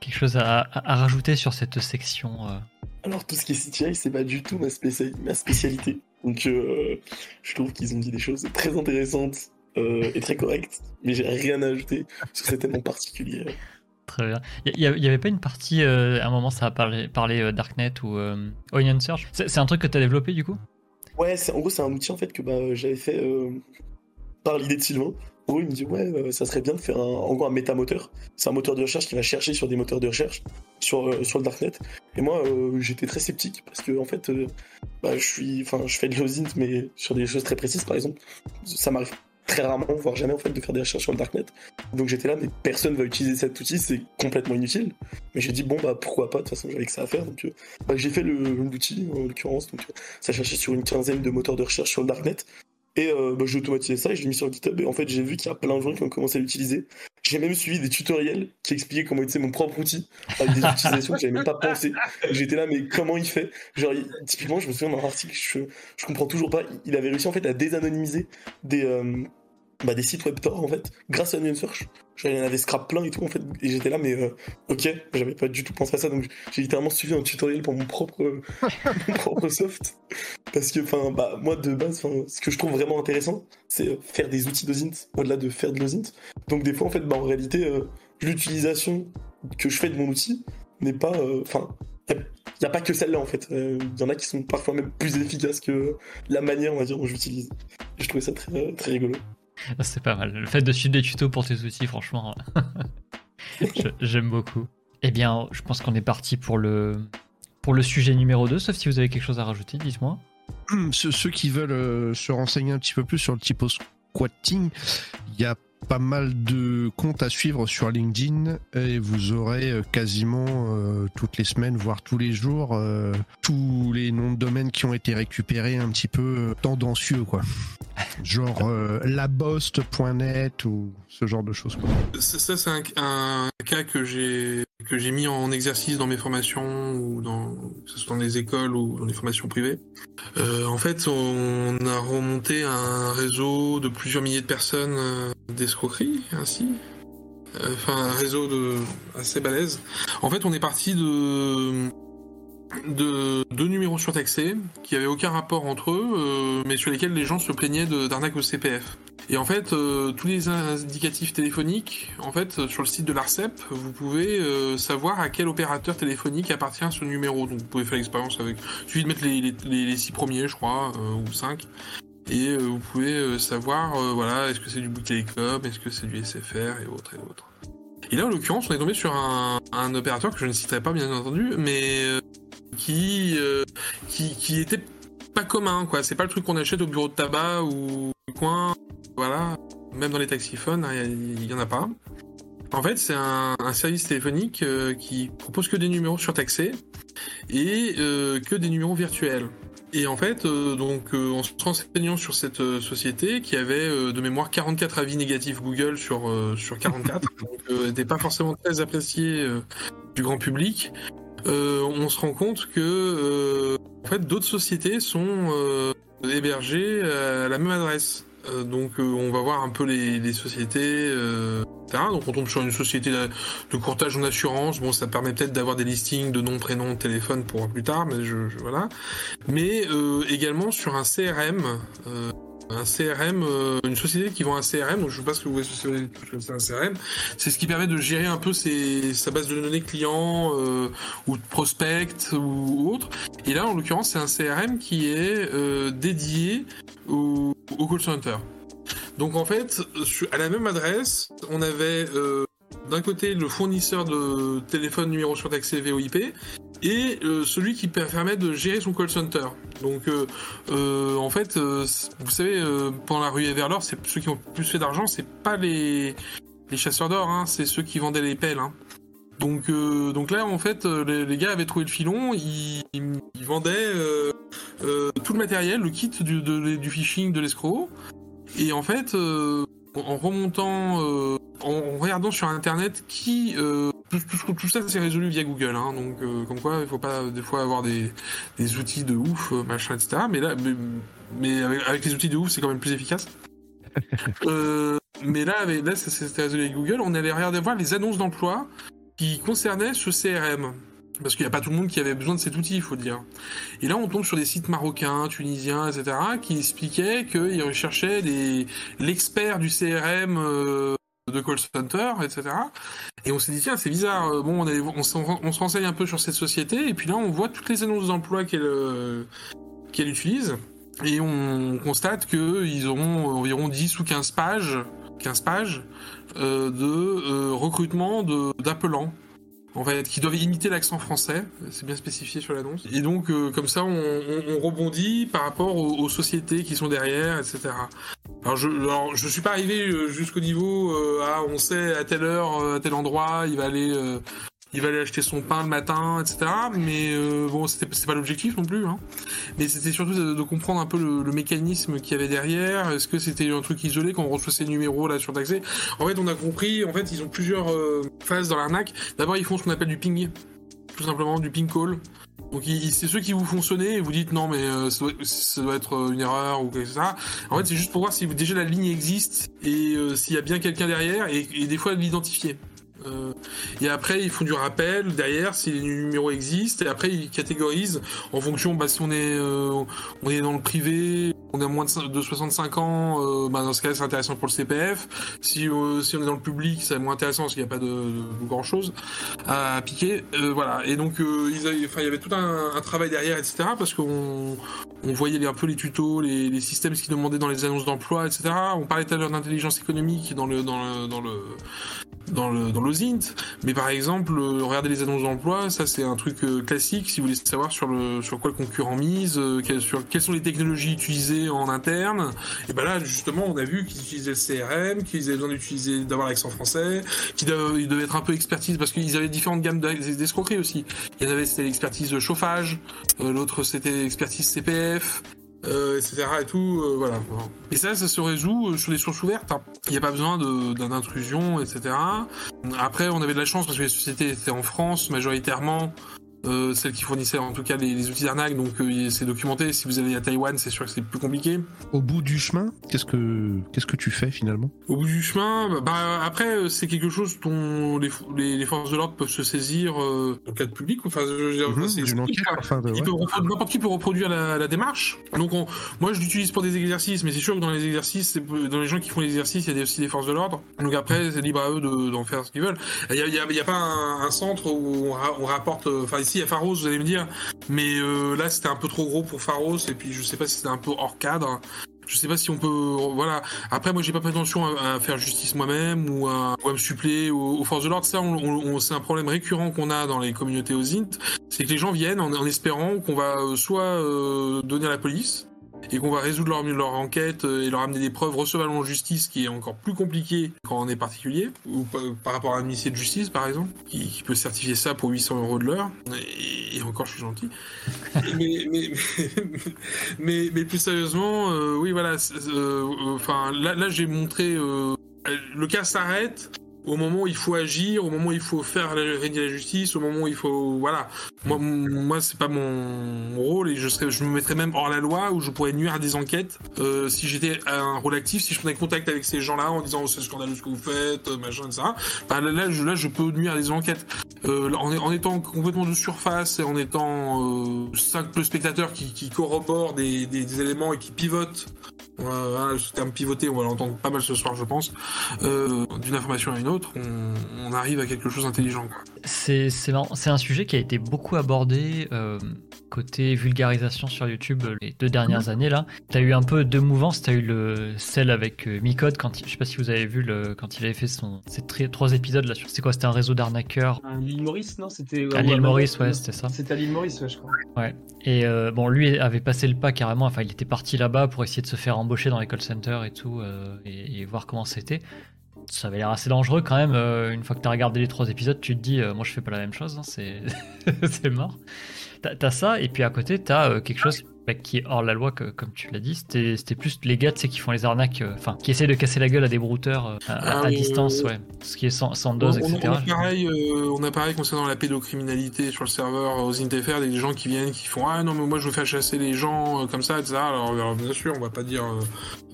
Speaker 1: quelque chose à, à- à rajouter sur cette section euh
Speaker 4: Alors tout ce qui est CTI, c'est pas du tout ma, spécia- ma spécialité. Donc euh, je trouve qu'ils ont dit des choses très intéressantes euh, et très correctes, mais j'ai rien à ajouter sur ces thèmes en particulier.
Speaker 1: Très bien. Il y, y avait pas une partie, euh, à un moment, ça a parlé, parlé Darknet ou Onion Search C'est un truc que tu as développé du coup?
Speaker 4: Ouais, en gros c'est un outil en fait que bah, j'avais fait par l'idée de Sylvain. Gros, il me dit ouais, euh, ça serait bien de faire un, en gros un métamoteur. C'est un moteur de recherche qui va chercher sur des moteurs de recherche sur, euh, sur le darknet. Et moi, euh, j'étais très sceptique parce que en fait, bah, je suis, enfin, je fais de l'OSINT, mais sur des choses très précises, par exemple, ça m'arrive très rarement, voire jamais en fait, de faire des recherches sur le darknet. Donc j'étais là, mais personne va utiliser cet outil, c'est complètement inutile. Mais j'ai dit bon bah pourquoi pas, de toute façon j'avais que ça à faire. Donc bah, j'ai fait l'outil en l'occurrence. Donc ça cherchait sur une quinzaine de moteurs de recherche sur le darknet. Et euh, bah, j'ai automatisé ça et je l'ai mis sur GitHub. Et en fait, j'ai vu qu'il y a plein de gens qui ont commencé à l'utiliser. J'ai même suivi des tutoriels qui expliquaient comment utiliser mon propre outil avec des utilisations que j'avais même pas pensé. J'étais là, mais comment il fait? Genre, il- typiquement, je me souviens d'un article, je, je comprends toujours pas. Il avait réussi en fait à désanonymiser des, euh, bah, des sites web Tor en fait, grâce à Search. Genre, il y en avait scrap plein et tout en fait. Et j'étais là, mais euh, ok, j'avais pas du tout pensé à ça. Donc j'ai littéralement suivi un tutoriel pour mon propre, euh, mon propre soft. Parce que, enfin, bah, moi de base, ce que je trouve vraiment intéressant, c'est euh, faire des outils d'OSINT au-delà de faire de l'OSINT. Donc des fois, en fait, bah, en réalité, euh, l'utilisation que je fais de mon outil n'est pas. euh, Enfin, il n'y a, pas que celle-là, en fait. Il y en a qui sont parfois même plus efficaces que la manière, on va dire, dont j'utilise. Je trouvais ça très, très rigolo.
Speaker 1: Ah, C'est pas mal. Le fait de suivre des tutos pour tes outils, franchement, j'aime beaucoup. Eh bien, je pense qu'on est parti pour le, pour le sujet numéro 2, sauf si vous avez quelque chose à rajouter, dites-moi.
Speaker 5: Ceux, ceux qui veulent euh, se renseigner un petit peu plus sur le typo squatting, il y a pas mal de comptes à suivre sur LinkedIn et vous aurez euh, quasiment euh, toutes les semaines, voire tous les jours, euh, tous les noms de domaines qui ont été récupérés un petit peu tendancieux, quoi. Genre labost.net ou ce genre de choses.
Speaker 2: Ça, c'est un, un cas que j'ai que j'ai mis en exercice dans mes formations ou dans que ce soit dans les écoles ou dans les formations privées. Euh, en fait, on a remonté un réseau de plusieurs milliers de personnes euh, d'escroquerie, ainsi. Euh, Enfin, un réseau de assez balèze. En fait, on est parti de de deux numéros surtaxés qui avaient aucun rapport entre eux, euh, mais sur lesquels les gens se plaignaient d'arnaque au CPF. Et en fait, euh, tous les indicatifs téléphoniques, en fait, sur le site de l'ARCEP, vous pouvez euh, savoir à quel opérateur téléphonique appartient ce numéro. Donc, vous pouvez faire l'expérience avec. Il suffit de mettre les, les, six premiers, je crois, ou cinq. Et vous pouvez savoir, voilà, est-ce que c'est du Bouygues Télécom, est-ce que c'est du SFR et autres et autres. Et là, en l'occurrence, on est tombé sur un, un opérateur que je ne citerai pas, bien entendu, mais qui, euh, qui, qui était pas commun, quoi. C'est pas le truc qu'on achète au bureau de tabac ou au coin, voilà. Même dans les taxiphones, hein, il y, y en a pas. En fait, c'est un, un service téléphonique euh, qui propose que des numéros surtaxés et euh, que des numéros virtuels. Et en fait, euh, donc, euh, en se renseignant sur cette euh, société qui avait de mémoire 44 avis négatifs Google sur sur 44, donc n'était pas forcément très apprécié du grand public, on se rend compte que euh, en fait d'autres sociétés sont euh, hébergées à la même adresse. Euh, donc euh, on va voir un peu les, sociétés, euh. Donc on tombe sur une société de, courtage en assurance. Bon, ça permet peut-être d'avoir des listings de nom, prénom, téléphone pour plus tard, mais voilà. Mais euh, également sur un CRM. euh, un CRM, euh, une société qui vend un CRM, donc je ne sais pas ce que vous voyez sur c'est un CRM, c'est ce qui permet de gérer un peu ses, sa base de données clients euh, ou de prospects ou autre. Et là, en l'occurrence, c'est un CRM qui est euh, dédié au, au call center. Donc en fait, à la même adresse, on avait d'un côté le fournisseur de téléphone numéro surtaxé VoIP et euh, celui qui permet de gérer son call center. Donc euh, euh, en fait, euh, vous savez, euh, pendant la ruée vers l'or, c'est ceux qui ont le plus fait d'argent, c'est pas les, les chasseurs d'or, hein, c'est ceux qui vendaient les pelles. hein. Donc, euh, donc là, en fait, les, les gars avaient trouvé le filon, ils, ils vendaient tout le matériel, le kit du, de- du phishing de l'escroc. Et en fait, en remontant, en regardant sur Internet qui tout, tout- tout ça c'est résolu via Google, hein, donc euh, comme quoi il faut pas des fois avoir des, des outils de ouf, euh, machin, etc. Mais là, mais, mais avec, avec les outils de ouf, c'est quand même plus efficace. Euh, mais là, avec, là, c'était résolu avec Google. On allait regarder voir les annonces d'emploi qui concernaient ce CRM. Parce qu'il n'y a pas tout le monde qui avait besoin de cet outil, il faut dire. Et là, on tombe sur des sites marocains, tunisiens, etc., qui expliquaient qu'ils recherchaient l'expert du CRM euh, de call center, etc. Et on s'est dit, tiens, c'est bizarre. euh, Bon, on, on, on se renseigne un peu sur cette société, et puis là, on voit toutes les annonces d'emploi qu'elle euh, utilise. Et on constate qu'ils auront environ 10 ou 15 pages, 15 pages euh, de recrutement de- En fait, qui doivent imiter l'accent français, c'est bien spécifié sur l'annonce. Et donc, euh, comme ça, on, on- on rebondit par rapport aux, sociétés qui sont derrière, etc. Alors, je, alors, suis pas arrivé euh, jusqu'au niveau, euh, ah, on sait à telle heure, euh, à tel endroit, il va aller, il va aller acheter son pain le matin, etc. Mais euh, bon, c'était pas l'objectif non plus. Hein. Mais c'était surtout de, comprendre un peu le, mécanisme qu'il y avait derrière. Est-ce que c'était un truc isolé quand on reçoit ces numéros là sur d'accès En fait, on a compris. En fait, ils ont plusieurs euh, phases dans l'arnaque. D'abord, ils font ce qu'on appelle du ping, tout simplement du ping call. Donc, c'est ceux qui vous font et vous dites non, mais euh, ça, doit, être euh, une erreur ou quelque chose. En fait, c'est juste pour voir si déjà la ligne existe et s'il y a bien quelqu'un derrière et, et des fois l'identifier. Euh, et après, ils font du rappel derrière si les numéros existent. Et après, ils catégorisent en fonction bah, si on est, euh, on est dans le privé, on a moins de, cin- de 65 ans, euh, bah, dans ce cas, c'est intéressant pour le CPF. Si, si on est dans le public, c'est moins intéressant parce qu'il n'y a pas de, grand chose à piquer. Voilà. Et donc, ils avaient- il y avait tout un, travail derrière, etc. Parce qu'on on voyait un peu les tutos, les, systèmes ce qu'ils demandaient dans les annonces d'emploi, etc. On parlait tout à l'heure d'intelligence économique dans le, dans le, dans le, dans le mais par exemple, euh, regarder les annonces d'emploi, ça c'est un truc euh, classique si vous voulez savoir sur le sur quoi le concurrent mise, euh, sur quelles sont les technologies utilisées en interne. Et ben là justement, on a vu qu'ils utilisaient le CRM, qu'ils avaient besoin d'utiliser d'avoir l'accent français, qu'ils devaient, devaient être un peu expertise parce qu'ils avaient différentes gammes d'escroqueries aussi. Il y en avait c'était l'expertise chauffage, euh, l'autre c'était l'expertise CPF. Euh, etc. et tout, euh, voilà. Et ça, ça se résout euh, sur des sources ouvertes. hein. Il n'y a pas besoin de- d'un intrusion, etc. Après, on avait de la chance parce que les sociétés étaient en France majoritairement. Euh, celles qui fournissaient en tout cas les, les outils d'arnaque, donc euh, c'est documenté. Si vous allez à Taïwan, c'est sûr que c'est plus compliqué.
Speaker 5: Au bout du chemin, qu'est-ce que qu'est-ce que tu fais finalement?
Speaker 2: Au bout du chemin, bah, bah, après, euh, c'est quelque chose dont les, fo- les, les forces de l'ordre peuvent se saisir euh, dans le cadre public. Enfin, je veux dire, c'est
Speaker 5: D'une enquête, enfin, de- ouais.
Speaker 2: N'importe qui peut reproduire la, la démarche. Donc, on- moi, je l'utilise pour des exercices, mais c'est sûr que dans les exercices, dans les gens qui font les exercices, il y a aussi des forces de l'ordre. Donc après, c'est libre à eux de- d'en faire ce qu'ils veulent. Il y a, pas un, un centre où on, ra- on rapporte. Enfin, ici, il y a Pharos, vous allez me dire, mais euh, là, c'était un peu trop gros pour Pharos, et puis je sais pas si c'était un peu hors cadre. Je sais pas si on peut, voilà. Après, moi, j'ai pas prétention à, faire justice moi-même ou à, me suppléer aux, forces de l'ordre. Ça, c'est un problème récurrent qu'on a dans les communautés OSINT, c'est que les gens viennent en, en espérant qu'on va euh, soit euh, donner à la police et qu'on va résoudre leur, leur enquête euh, et leur amener des preuves recevables en justice, qui est encore plus compliqué quand on est particulier, ou par, rapport à un huissier de justice, par exemple, qui, qui peut certifier ça pour 800 euros de l'heure. Et, et encore, je suis gentil. mais, mais, mais, mais plus sérieusement, euh, oui, voilà. euh, Enfin, là, là j'ai montré. euh, le cas s'arrête au moment où il faut agir, au moment où il faut faire régner la justice, au moment où il faut, voilà. Moi, moi, c'est pas mon rôle et je serais, je me mettrais même hors la loi où je pourrais nuire à des enquêtes euh, si j'étais un rôle actif, si je prenais contact avec ces gens-là en disant c'est scandaleux ce que vous faites, euh, machin, etc. Bah, là, je, peux nuire à des enquêtes euh, en, étant complètement de surface et en étant simple spectateur qui, qui corrobore des, éléments et qui pivote. Voilà, ce terme pivoter, on va l'entendre pas mal ce soir, je pense. D'une information à une autre, on, on arrive à quelque chose d'intelligent.
Speaker 1: C'est un sujet qui a été beaucoup abordé euh, côté vulgarisation sur YouTube euh, les deux dernières années là. T'as eu un peu deux mouvances. T'as eu le celle avec euh, Micode quand il- je sais pas si vous avez vu le quand il avait fait son ces trois épisodes là sur c'est quoi? C'était un réseau d'arnaqueurs
Speaker 3: À l'île Maurice, non? C'était
Speaker 1: à l'île Maurice ouais c'était ça.
Speaker 3: C'était à l'île Maurice, ouais, je crois.
Speaker 1: Et euh, bon, lui avait passé le pas carrément. Enfin, il était parti là-bas pour essayer de se faire embaucher dans les call centers et tout, euh, et, et voir comment c'était. Ça avait l'air assez dangereux quand même. euh, une fois que tu as regardé les trois épisodes, tu te dis, euh, moi je fais pas la même chose, hein, c'est c'est mort. T'as t'as ça, et puis à côté, t'as euh, quelque chose bah, qui est hors la loi, que, comme tu l'as dit. C'était c'était plus les gars qui font les arnaques, enfin, qui essaient de casser la gueule à des brouteurs à,
Speaker 2: Ah
Speaker 1: à distance, ouais. Ce qui est sans, sans dose,
Speaker 2: on-
Speaker 1: etc.
Speaker 2: on a pareil, on a pareil concernant la pédocriminalité sur le serveur aux INTFR, des gens qui viennent, qui font ah non mais moi je veux faire chasser les gens comme ça, etc. Alors, bien sûr, on va pas dire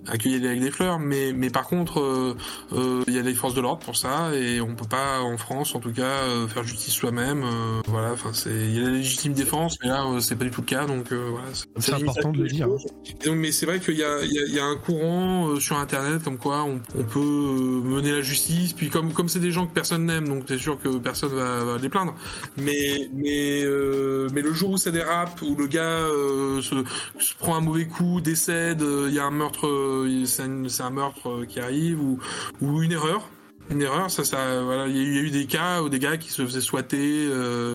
Speaker 2: accueillir avec des fleurs, mais mais par contre, euh, euh, il y a les forces de l'ordre pour ça et on peut pas en France, en tout cas, euh, faire justice soi-même. euh, voilà, enfin c'est il y a la légitime défense, mais là euh, c'est pas du tout le cas, donc euh, voilà.
Speaker 5: C'est important de le dire.
Speaker 2: Et donc, mais c'est vrai qu'il y a, il y, a, il y a un courant euh, sur Internet comme quoi on, on peut euh, mener la justice. Puis comme comme c'est des gens que personne n'aime, donc c'est sûr que personne va, va les plaindre. Mais mais euh, mais le jour où ça dérape, où le gars euh, se, se prend un mauvais coup, décède, euh, il y a un meurtre, euh, c'est un, c'est un meurtre euh, qui arrive ou une erreur. Une erreur, il y, a eu- des cas où des gars qui se faisaient swatter, euh,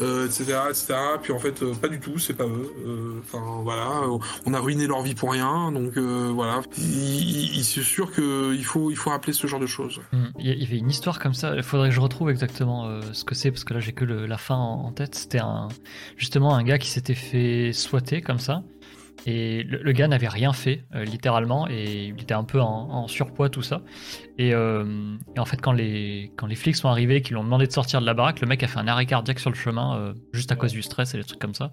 Speaker 2: euh, etc., etc. Puis en fait, euh, pas du tout, c'est pas eux. Euh, Enfin, voilà, euh, on a ruiné leur vie pour rien, donc euh, voilà. Il, il- il- c'est sûr que il faut, il faut rappeler ce genre de choses.
Speaker 1: Mm. Il y avait une histoire comme ça. Il faudrait que je retrouve exactement euh, ce que c'est parce que là j'ai que la fin en, tête. C'était justement un gars qui s'était fait swatter comme ça et le, le gars n'avait rien fait euh, littéralement et il était un peu en, en surpoids tout ça. Et, euh, et en fait quand les quand les flics sont arrivés, qui lui ont demandé de sortir de la baraque, le mec a fait un arrêt cardiaque sur le chemin euh, juste à cause du stress et des trucs comme ça.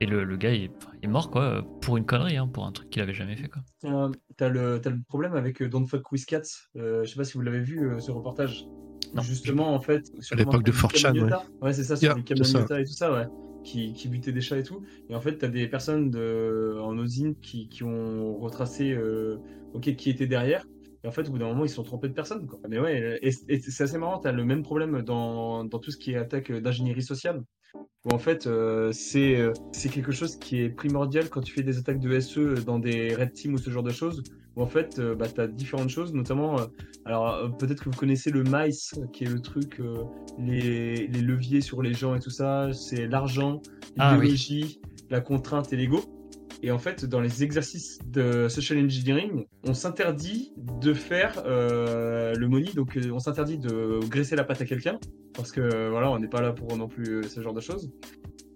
Speaker 1: Et le, le gars il est, enfin, il est mort quoi pour une connerie, hein, pour un truc qu'il avait jamais fait quoi.
Speaker 3: Euh, T'as le, t'as le problème avec Don't Fuck With Cats. Euh, je sais pas si vous l'avez vu, euh, ce reportage.
Speaker 1: Non.
Speaker 3: Justement, en fait. Sur
Speaker 5: À l'époque de 4chan,
Speaker 3: Camioneta. ouais. c'est ça, sur
Speaker 5: Yeah,
Speaker 3: camionnetas et tout ça, ouais. Qui, qui butaient des chats et tout. Et en fait, t'as des personnes en usine qui, qui ont retracé euh, ok, qui était derrière. Et en fait, au bout d'un moment, ils sont trompés de personne. Mais ouais, et, c'est assez marrant, t'as le même problème dans, dans tout ce qui est attaque d'ingénierie sociale. Où en fait, euh, c'est euh, c'est quelque chose qui est primordial quand tu fais des attaques de SE dans des red teams ou ce genre de choses. Où en fait, euh, bah, tu as différentes choses, notamment, euh, alors euh, peut-être que vous connaissez le MICE, qui est le truc, les, les leviers sur les gens et tout ça, c'est l'argent,
Speaker 1: Ah oui.
Speaker 3: l'idéologie, la contrainte et l'ego. Et en fait, dans les exercices de social engineering, on s'interdit de faire euh, le money, donc on s'interdit de graisser la patte à quelqu'un, parce que voilà, on n'est pas là pour non plus ce genre de choses.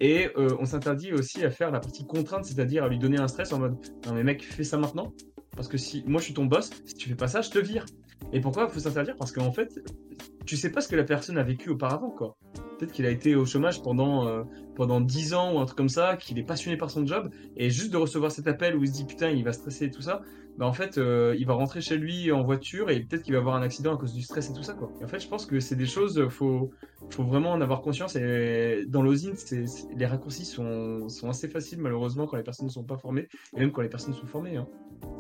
Speaker 3: Et euh, on s'interdit aussi à faire la partie contrainte, c'est-à-dire à lui donner un stress en mode non mais mec, fais ça maintenant, parce que si moi je suis ton boss, si tu fais pas ça, je te vire. Et pourquoi il faut s'interdire? Parce qu'en fait, tu sais pas ce que la personne a vécu auparavant, quoi. Peut-être qu'il a été au chômage pendant euh, pendant 10 ans ou un truc comme ça, qu'il est passionné par son job, et juste de recevoir cet appel où il se dit putain, il va stresser et tout ça, bah en fait, euh, il va rentrer chez lui en voiture et peut-être qu'il va avoir un accident à cause du stress et tout ça, quoi. En fait, je pense que c'est des choses, faut faut vraiment en avoir conscience. Et dans l'osine, les raccourcis sont sont assez faciles malheureusement quand les personnes ne sont pas formées, et même quand les personnes sont formées. Hein.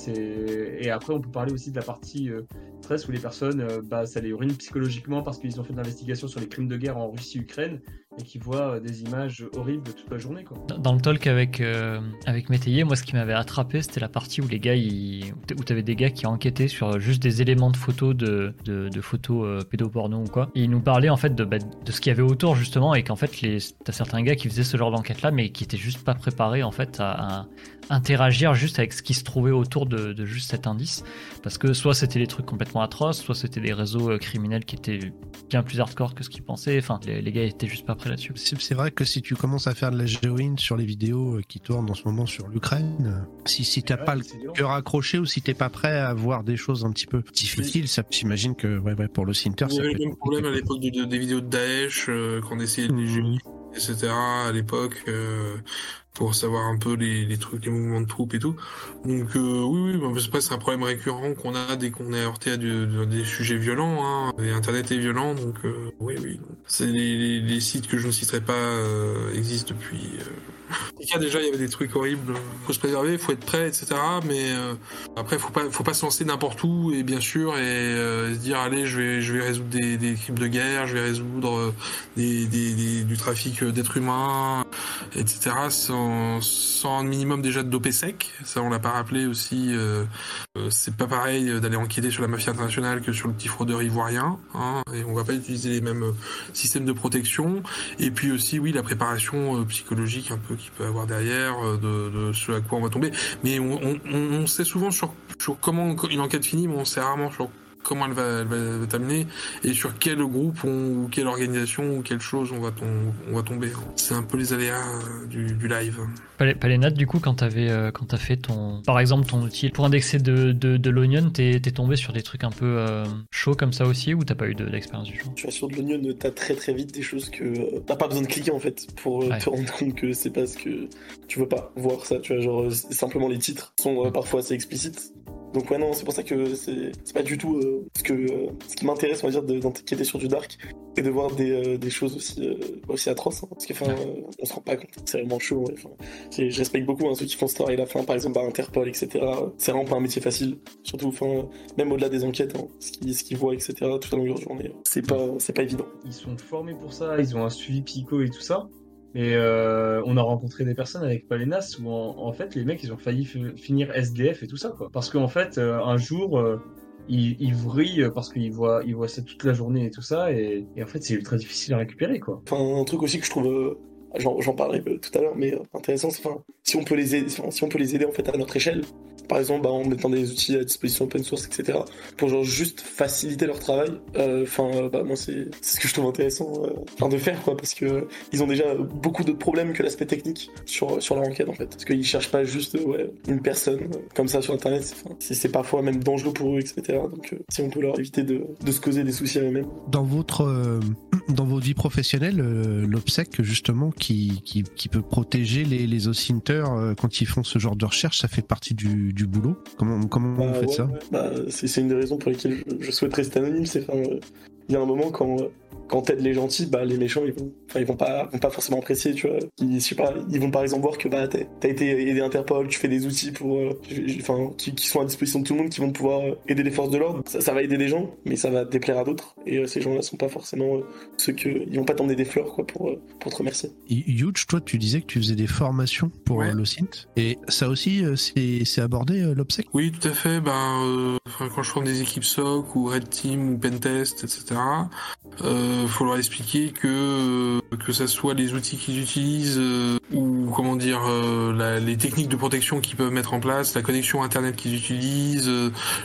Speaker 3: Et après, on peut parler aussi de la partie euh, stress où les personnes, euh, bah, ça les ruine psychologiquement parce qu'ils ont fait de l'investigation sur les crimes de guerre en Russie-Ukraine et qui voient euh, des images horribles toute la journée, quoi.
Speaker 1: Dans- le talk avec, euh, avec Métayer, moi ce qui m'avait attrapé, c'était la partie où les gars, ils... où t'avais des gars qui enquêtaient sur juste des éléments de photos de, de, photos euh, pédoporno ou quoi. Et ils nous parlaient en fait de, bah, de ce qu'il y avait autour justement et qu'en fait, les... t'as certains gars qui faisaient ce genre d'enquête là, mais qui étaient juste pas préparés en fait à, interagir juste avec ce qui se trouvait autour de, juste cet indice. Parce que soit c'était des trucs complètement atroces, soit c'était des réseaux euh, criminels qui étaient bien plus hardcore que ce qu'ils pensaient. Enfin, les, les gars étaient juste pas là-dessus.
Speaker 5: C'est vrai que si tu commences à faire de la géoïne sur les vidéos euh, qui tournent en ce moment sur l'Ukraine, euh, si, si t'as
Speaker 3: Ouais,
Speaker 5: pas le cœur accroché ou si t'es pas prêt à voir des choses un petit peu difficiles, ça j'imagine que ouais, ouais, pour le Sinter,
Speaker 2: Il y
Speaker 5: ça
Speaker 2: avait le même problème à l'époque de- de- des vidéos de Daesh euh, qu'on essayait de les
Speaker 5: Mhm.
Speaker 2: Etc. à l'époque euh, pour savoir un peu les, trucs, les mouvements de troupes et tout. Donc euh, oui, oui, bah, c'est un problème récurrent qu'on a dès qu'on est heurté à des sujets violents. Hein. Et Internet est violent, donc euh, oui, oui. C'est les, sites que je ne citerai pas existent depuis. Euh... Il déjà, il y avait des trucs horribles. Faut se préserver, faut être prêt, etc. Mais euh, après, faut pas, faut pas se lancer n'importe où et bien sûr et euh, se dire allez, je vais, je vais résoudre des, crimes de guerre, je vais résoudre euh, des, du trafic d'êtres humains, etc. Sans, un minimum déjà de dopé sec. Ça, on l'a pas rappelé aussi. euh, euh, c'est pas pareil euh, d'aller enquêter sur la mafia internationale que sur le petit fraudeur ivoirien. Hein, et on va pas utiliser les mêmes euh, systèmes de protection. Et puis aussi, oui, la préparation euh, psychologique un peu qu'il peut avoir derrière, euh, de, ce à quoi on va tomber. Mais on sait souvent sur, sur comment une enquête finit, mais on sait rarement sur comment elle va, elle va t'amener et sur quel groupe on, ou quelle organisation ou quelle chose on va, on va tomber. C'est un peu les aléas du, du live.
Speaker 1: Palénat, du coup, quand t'avais euh, quand t'as fait ton, par exemple, ton outil pour indexer de, de, de l'Onion, t'es tombé sur des trucs un peu euh, chauds comme ça aussi, ou t'as pas eu d'expérience du genre?
Speaker 4: Tu vois, sur de l'Onion, t'as très très vite des choses que euh, t'as pas besoin de cliquer en fait pour te rendre compte que c'est parce que tu veux pas voir ça. Tu vois, genre simplement les titres sont parfois assez explicites. Donc ouais non, c'est pour ça que c'est pas du tout ce que ce qui m'intéresse on va dire d'enquêter sur du dark et de voir des, des choses aussi aussi atroces hein. parce que enfin on se rend pas compte c'est vraiment chaud je respecte beaucoup hein, ceux qui font ce travail la fin, par exemple à Interpol, etc. C'est vraiment pas un métier facile, surtout même au-delà des enquêtes, hein, ce qu'ils voient, etc. toute la longueur de journée, c'est pas, c'est pas évident.
Speaker 3: Ils sont formés pour ça, ils ont un suivi psycho et tout ça. Et euh, on a rencontré des personnes avec Palenas où en, fait les mecs ils ont failli finir SDF et tout ça quoi. Parce qu'en fait euh, un jour euh, ils, vrillent parce qu'ils voient, ils voient ça toute la journée et tout ça et, en fait c'est ultra difficile à récupérer quoi.
Speaker 4: Enfin un truc aussi que je trouve j'en parlerai tout à l'heure, mais intéressant, enfin, si on peut les aider, si on peut les aider en fait à notre échelle, par exemple bah, en mettant des outils à disposition open source, etc., pour genre juste faciliter leur travail. Euh, enfin, euh, bah moi c'est ce que je trouve intéressant euh, de faire quoi, parce que ils ont déjà beaucoup d'autres problèmes que l'aspect technique sur sur leur enquête en fait, parce qu'ils cherchent pas juste ouais, une personne comme ça sur internet. C'est parfois même dangereux pour eux, etc. Donc si on peut leur éviter de, de se causer des soucis à eux-mêmes.
Speaker 5: Dans votre dans votre vie professionnelle, l'obsèque justement qui, qui, peut protéger les les quand ils font ce genre de recherche, ça fait partie du du boulot Comment, comment vous bah, faites ça
Speaker 4: bah, C'est une des raisons pour lesquelles je, souhaite rester anonyme. C'est il y a un moment quand quand t'aides les gentils, bah les méchants ils vont, ils vont pas, vont pas forcément apprécier, tu vois. Ils, je sais pas, ils vont par exemple voir que bah t'as été aidé Interpol, tu fais des outils pour, euh, enfin, qui, sont à disposition de tout le monde, qui vont pouvoir euh, aider les forces de l'ordre. Ça, va aider des gens, mais ça va déplaire à d'autres. Et euh, ces gens-là sont pas forcément ceux que, ils vont pas t'emmener des fleurs quoi pour pour te remercier.
Speaker 5: Huge, toi tu disais que tu faisais des formations pour ouais. l'OSINT, et ça aussi c'est abordé l'obsèque.
Speaker 2: Oui, tout à fait. Ben, quand je forme des équipes SOC ou Red Team ou Pentest, etc. Euh, faut leur expliquer que euh, que ça soit les outils qu'ils utilisent euh, ou comment dire euh, la, les techniques de protection qu'ils peuvent mettre en place, la connexion internet qu'ils utilisent,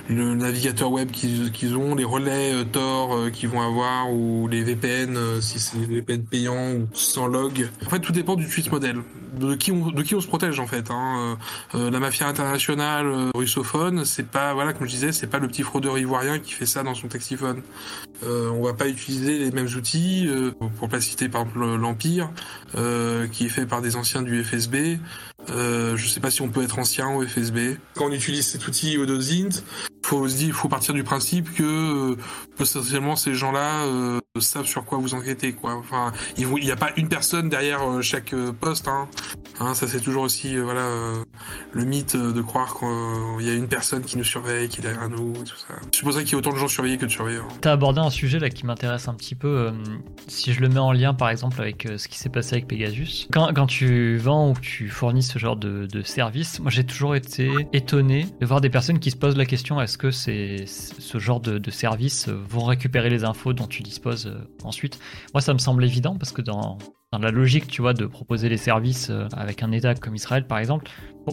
Speaker 2: le navigateur web qu'ils ont, les relais Tor qu'ils vont avoir ou les VPN si c'est des VPN payants ou sans log. En fait, tout dépend du tweet modèle, de qui on de qui on se protège en fait. Hein. la mafia internationale russophone, c'est pas voilà comme je disais, c'est pas le petit fraudeur ivoirien qui fait ça dans son taxiphone. on va pas utiliser les mêmes outils. Euh, pour pas citer par exemple l'Empire, euh, qui est fait par des anciens du FSB. Euh, je sais pas si on peut être ancien au FSB. Quand on utilise cet outil Odozint, faut se dire, faut partir du principe que potentiellement ces gens-là euh, savent sur quoi vous enquêtez, quoi. Enfin, il n'y a pas une personne derrière euh, chaque euh, poste, hein. hein ça c'est toujours aussi, voilà, le mythe de croire qu'il y a une personne qui nous surveille, qui est derrière nous, tout ça. C'est pour ça qu'il y a autant de gens surveillés que de surveilleurs.
Speaker 1: T'as abordé un sujet là qui m'intéresse un petit peu. si je le mets en lien, par exemple, avec ce qui s'est passé avec Pegasus. Quand, quand tu vends ou que tu fournis ce genre de, de service, moi j'ai toujours été étonné de voir des personnes qui se posent la question est-ce que c'est ce genre de, de, service vont récupérer les infos dont tu disposes euh, ensuite? Moi, ça me semble évident parce que dans, la logique, tu vois, de proposer les services euh, avec un État comme Israël, par exemple,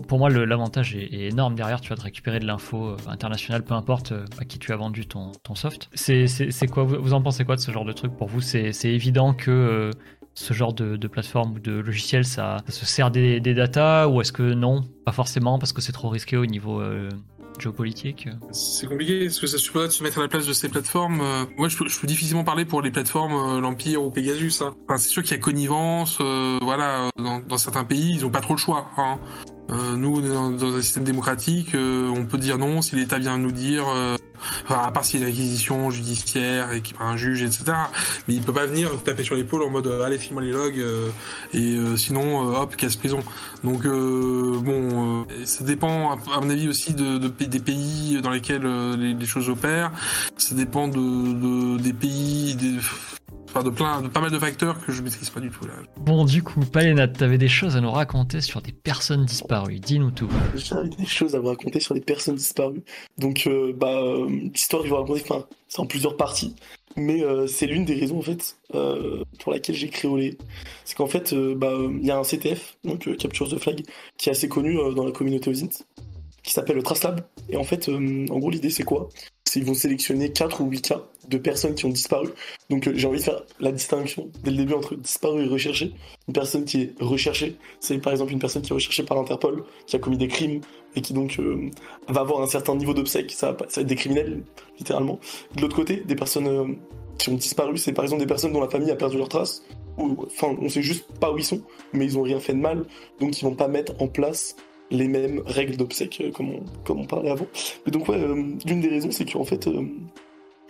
Speaker 1: pour, moi, l'avantage est, énorme derrière, tu vois, de récupérer de l'info euh, internationale, peu importe à qui tu as vendu ton, soft. C'est quoi? Vous, en pensez quoi de ce genre de truc Pour vous, c'est évident que ce genre de, plateforme ou de logiciel, ça, se sert des, des datas ou est-ce que non? Pas forcément parce que c'est trop risqué au niveau géopolitique
Speaker 2: C'est compliqué, parce que ça suppose de se mettre à la place de ces plateformes. Euh, moi, je peux, difficilement parler pour les plateformes euh, l'Empire ou Pegasus. Hein. Enfin, c'est sûr qu'il y a connivence, euh, voilà, dans, certains pays, ils ont pas trop le choix. Hein. Euh, nous, dans, dans, un système démocratique, on peut dire non si l'État vient nous dire Enfin, à part s'il y a une réquisition judiciaire et qu'il y un juge, etc. Mais il peut pas venir taper sur l'épaule en mode euh, allez filme-moi les logs euh, et euh, sinon hop casse prison. Donc bon, ça dépend à mon avis aussi de, de des pays dans lesquels les, les, choses opèrent. Ça dépend de, de des pays, des Enfin, de plein, de pas mal de facteurs que je maîtrise pas du tout là.
Speaker 1: Bon, du coup, Palénat, t'avais des choses à nous raconter sur des personnes disparues. Dis-nous tout.
Speaker 4: J'avais des choses à vous raconter sur des personnes disparues. Donc, euh, bah, euh, l'histoire que je vais raconter, enfin, c'est en plusieurs parties. Mais euh, c'est l'une des raisons, en fait, pour laquelle j'ai créé Olé. C'est qu'en fait, bah, il y a un CTF, donc Capture the Flag, qui est assez connu dans la communauté OSINT, qui s'appelle Tracelab. Et en fait, en gros, l'idée, c'est quoi? C'est ils vont sélectionner 4 ou 8 cas de personnes qui ont disparu. Donc euh, j'ai envie de faire la distinction dès le début entre disparu et recherché. Une personne qui est recherchée, c'est par exemple une personne qui est recherchée par Interpol, qui a commis des crimes et qui donc euh, va avoir un certain niveau d'obsèque, ça, va être des criminels littéralement. De l'autre côté, des personnes euh, qui ont disparu, c'est par exemple des personnes dont la famille a perdu leurs traces, ou enfin on sait juste pas où ils sont, mais ils ont rien fait de mal, donc ils vont pas mettre en place les mêmes règles d'obsèque comme on, comme on parlait avant. Donc ouais, l'une des raisons c'est qu'en fait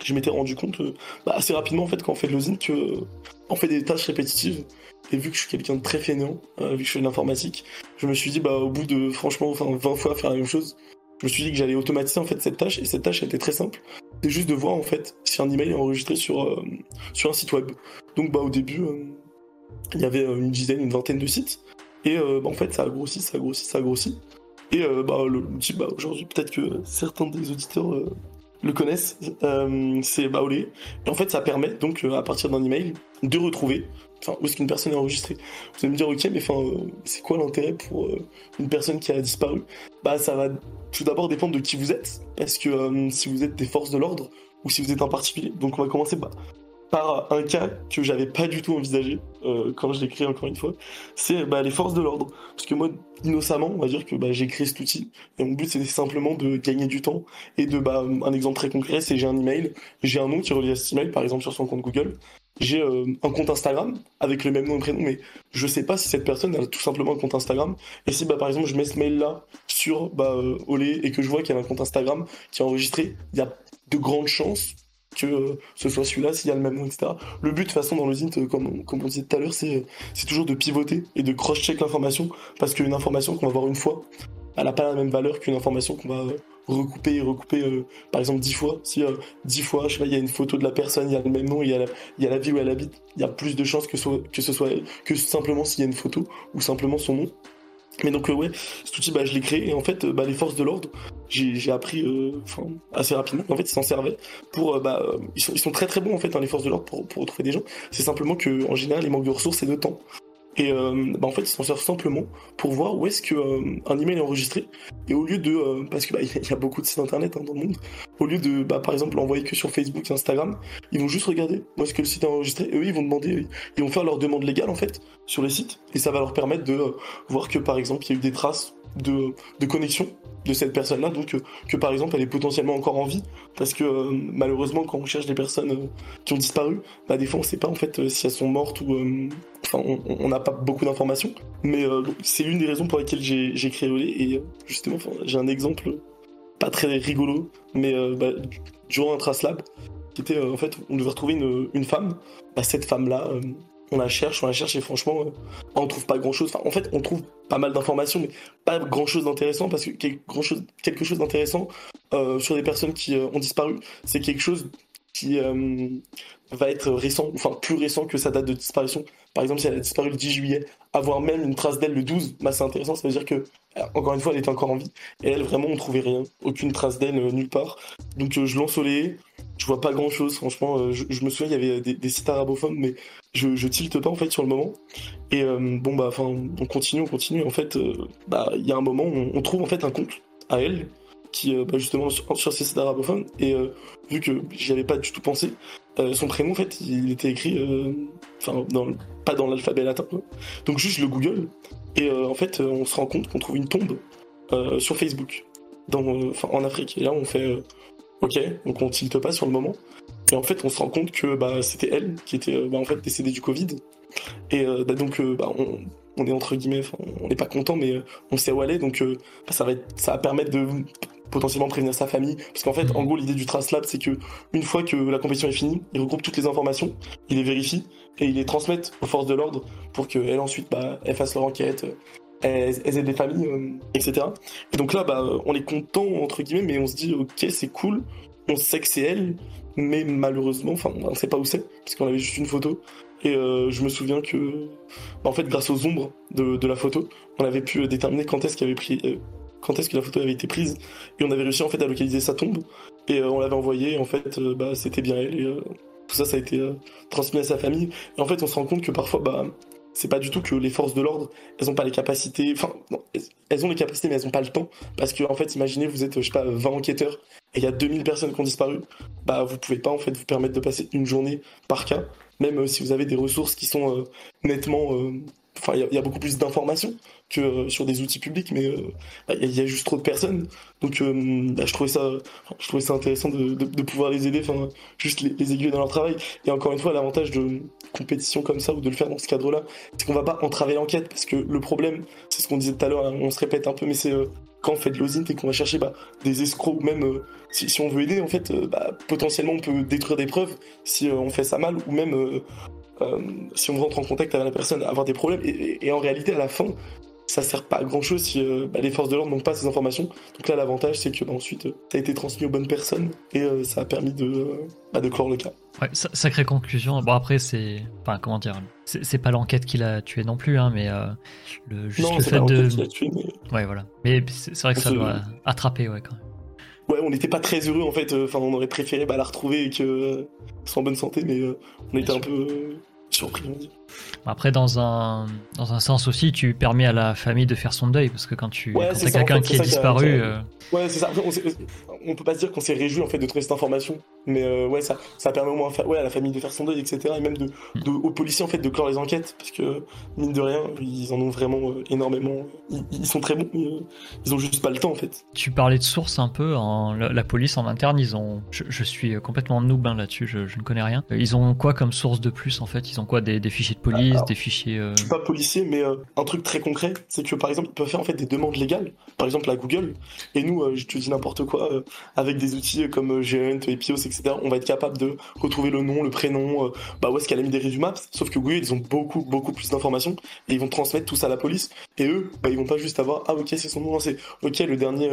Speaker 4: je m'étais rendu compte euh, bah, assez rapidement en fait quand on fait de l'osine que on fait des tâches répétitives et vu que je suis quelqu'un de très fainéant euh, vu que je fais de l'informatique je me suis dit bah au bout de franchement enfin 20 fois faire la même chose je me suis dit que j'allais automatiser en fait cette tâche et cette tâche était très simple. C'est juste de voir en fait si un email est enregistré sur euh, sur un site web. Donc bah au début il y avait une dizaine une vingtaine de sites et bah, en fait ça a grossi ça a grossi ça a grossi et bah l'outil bah aujourd'hui peut-être que certains des auditeurs le connaissent, euh, c'est Baolé. Et en fait, ça permet donc euh, à partir d'un email de retrouver où est-ce qu'une personne est enregistrée. Vous allez me dire, ok, mais euh, c'est quoi l'intérêt pour une personne qui a disparu? Bah, ça va tout d'abord dépendre de qui vous êtes. Est-ce que si vous êtes des forces de l'ordre ou si vous êtes un particulier Donc, on va commencer par, par un cas que j'avais pas du tout envisagé euh, quand je l'ai encore une fois, c'est bah, les forces de l'ordre. Parce que moi, innocemment, on va dire que bah, j'ai créé cet outil et mon but c'était simplement de gagner du temps et de bah, un exemple très concret, c'est j'ai un email, j'ai un nom qui relie à cet email, par exemple sur son compte Google. J'ai euh, un compte Instagram avec le même nom et prénom, mais je sais pas si cette personne a tout simplement un compte Instagram. Et si bah, par exemple je mets ce mail là sur bah, euh, Olé et que je vois qu'il y a un compte Instagram qui est enregistré, il y a de grandes chances que euh, ce soit celui-là, s'il y a le même nom, etc. Le but, de toute façon, dans le euh, comme, comme on disait tout à l'heure, c'est toujours de pivoter et de cross-check l'information, parce qu'une information qu'on va voir une fois, elle n'a pas la même valeur qu'une information qu'on va euh, recouper et recouper, par exemple, dix fois. Si dix fois, je sais pas, il y a une photo de la personne, il y a le même nom, il y a la, il vie où elle habite, il y a plus de chances que, que ce soit que simplement s'il y a une photo, ou simplement son nom. Mais donc, ouais, cet outil, bah, je l'ai créé, et en fait, bah, les forces de l'ordre, j'ai appris euh, assez rapidement. En fait ils s'en servaient pour euh, bah, ils, sont, ils sont très très bons en fait hein, les forces de l'ordre pour, pour retrouver des gens. C'est simplement que en général ils manquent de ressources et de temps et euh, bah, en fait, ils s'en servent simplement pour voir où est-ce qu'un un email est enregistré. Et au lieu de, parce que bah, y a beaucoup de sites internet hein, dans le monde, au lieu de, bah, par exemple, l'envoyer que sur Facebook et Instagram, ils vont juste regarder où est-ce que le site est enregistré. Et eux, ils vont demander, ils vont faire leur demande légale en fait sur les sites. Et ça va leur permettre de voir que par exemple, il y a eu des traces de, de connexion de cette personne-là, donc euh, que, par exemple elle est potentiellement encore en vie, parce que euh, malheureusement quand on cherche des personnes euh, qui ont disparu, bah des fois on sait pas en fait si elles sont mortes ou on n'a pas beaucoup d'informations, mais c'est l'une des raisons pour lesquelles j'ai créé Olé et justement j'ai un exemple pas très rigolo, mais bah, durant un Trace Lab, qui était en fait on devait retrouver une, une femme, bah, cette femme là on la cherche, on la cherche et franchement, euh, on trouve pas grand chose. En fait, on trouve pas mal d'informations, mais pas grand chose d'intéressant parce que quelque chose, quelque chose d'intéressant euh, sur des personnes qui euh, ont disparu, c'est quelque chose qui va être récent, enfin plus récent que sa date de disparition. Par exemple, si elle a disparu le 10 juillet, avoir même une trace d'elle le 12, bah, c'est intéressant, ça veut dire que, encore une fois, elle était encore en vie. Et elle, vraiment, on trouvait rien, aucune trace d'elle nulle part. Donc je lance au lait, je vois pas grand chose, franchement. Je, me souviens, il y avait des, sites arabophones, mais je, je tilte pas en fait sur le moment. Et bon, bah, enfin, on continue, on continue. En fait, bah, il y a un moment, on, on trouve en fait un compte à elle qui euh, bah, justement sur, ces sites arabophones et euh, vu que j'y avais pas du tout pensé euh, son prénom en fait il était écrit enfin dans l'alphabet latin. Donc juste le Google. Et en fait on se rend compte qu'on trouve une tombe sur Facebook. En Afrique. Et là on fait ok donc on tilte pas sur le moment. Et en fait on se rend compte que bah, c'était elle qui était bah, en fait décédée du Covid. Et bah, donc on, on est entre guillemets, on n'est pas content, mais on sait où aller, donc ça va, ça va permettre de potentiellement prévenir sa famille. Parce qu'en fait, en gros, l'idée du Trace Lab, c'est que une fois que la compétition est finie, il regroupe toutes les informations, il les vérifie et il les transmette aux forces de l'ordre pour qu'elles ensuite, bah, elles fassent leur enquête, elles, aident les familles, euh, etc. Et donc là, bah, on est content entre guillemets, mais on se dit, ok, c'est cool, on sait que c'est elle, mais malheureusement, enfin, on sait pas où c'est, parce qu'on avait juste une photo. Et euh, je me souviens que, bah, en fait, grâce aux ombres de, la photo, on avait pu déterminer quand est-ce euh, est-ce que la photo avait été prise et on avait réussi en fait à localiser sa tombe et euh, on l'avait envoyé et en fait euh, bah c'était bien elle euh, tout ça ça a été transmis à sa famille. Et en fait on se rend compte que parfois bah c'est pas du tout que les forces de l'ordre, elles ont pas les capacités, enfin, elles ont les capacités, mais elles ont pas le temps. Parce que, en fait, imaginez, vous êtes, je sais pas, 20 enquêteurs, et il y a 2000 personnes qui ont disparu, bah, vous pouvez pas, en fait, vous permettre de passer une journée par cas, même si vous avez des ressources qui sont nettement Enfin, il y, a beaucoup plus d'informations que euh, sur des outils publics, mais euh, bah, il y, a juste trop de personnes. Donc, euh, bah, je trouvais ça, je trouvais ça intéressant de, pouvoir les aider, enfin, juste les, aiguiller dans leur travail. Et encore une fois, l'avantage de compétition comme ça ou de le faire dans ce cadre-là, c'est qu'on va pas entraver l'enquête, parce que le problème, c'est ce qu'on disait tout à l'heure, hein, on se répète un peu, mais c'est quand on fait de l'osint et qu'on va chercher bah, des escrocs ou même si, on veut aider en fait potentiellement on peut détruire des preuves si on fait ça mal ou même euh, si on rentre en contact avec la personne, avoir des problèmes. Et, en réalité, à la fin, ça sert pas à grand chose si euh, bah, les forces de l'ordre n'ont pas ces informations. Donc là, l'avantage, c'est que bah, ensuite, euh, ça a été transmis aux bonnes personnes et ça a permis de, bah, de clore le cas.
Speaker 1: Ouais, sacrée conclusion. Bon, après, c'est. Enfin, comment dire C'est pas l'enquête qui l'a tué non plus, hein, mais le, juste le fait de. Tué, mais... Ouais, voilà. Mais c'est vrai que ça doit attraper, ouais, quand même
Speaker 4: ouais, on n'était pas très heureux en fait. Enfin, on aurait préféré bah, la retrouver et que soit en bonne santé, mais on était un peu surpris.
Speaker 1: Après, dans un, dans un sens aussi, tu permets à la famille de faire son deuil, parce que quand tu ouais, as quelqu'un qui est, disparu...
Speaker 4: Euh, ouais, c'est ça. on, peut pas se dire qu'on s'est réjoui en fait de trouver cette information, mais euh, ouais, ça, ça permet au moins ouais, à la famille de faire son deuil, etc. Et même de, de, aux policiers en fait de clore les enquêtes, parce que mine de rien, ils en ont vraiment euh, énormément. Ils, sont très bons, ils ont juste pas le temps en fait.
Speaker 1: Tu parlais de sources un peu, en, la, police en interne, ils ont. Je, suis complètement noob hein, là-dessus, je, je, ne connais rien. Ils ont quoi comme source de plus en fait? Ils ont quoi? Des, des fichiers de police des fichiers.
Speaker 4: Euh, je suis pas policier, mais euh, un truc très concret, c'est que par exemple, ils peuvent faire en fait des demandes légales, par exemple à Google, et nous, euh, je te dis n'importe quoi, avec des outils comme Gehunt, Epios, etc., on va être capable de retrouver le nom, le prénom, bah où est-ce qu'elle a mis des résumés. Sauf que Google, ils ont beaucoup, beaucoup plus d'informations, et ils vont transmettre tout ça à la police, et eux, bah, ils vont pas juste avoir, ah ok, c'est son nom, c'est ok, le dernier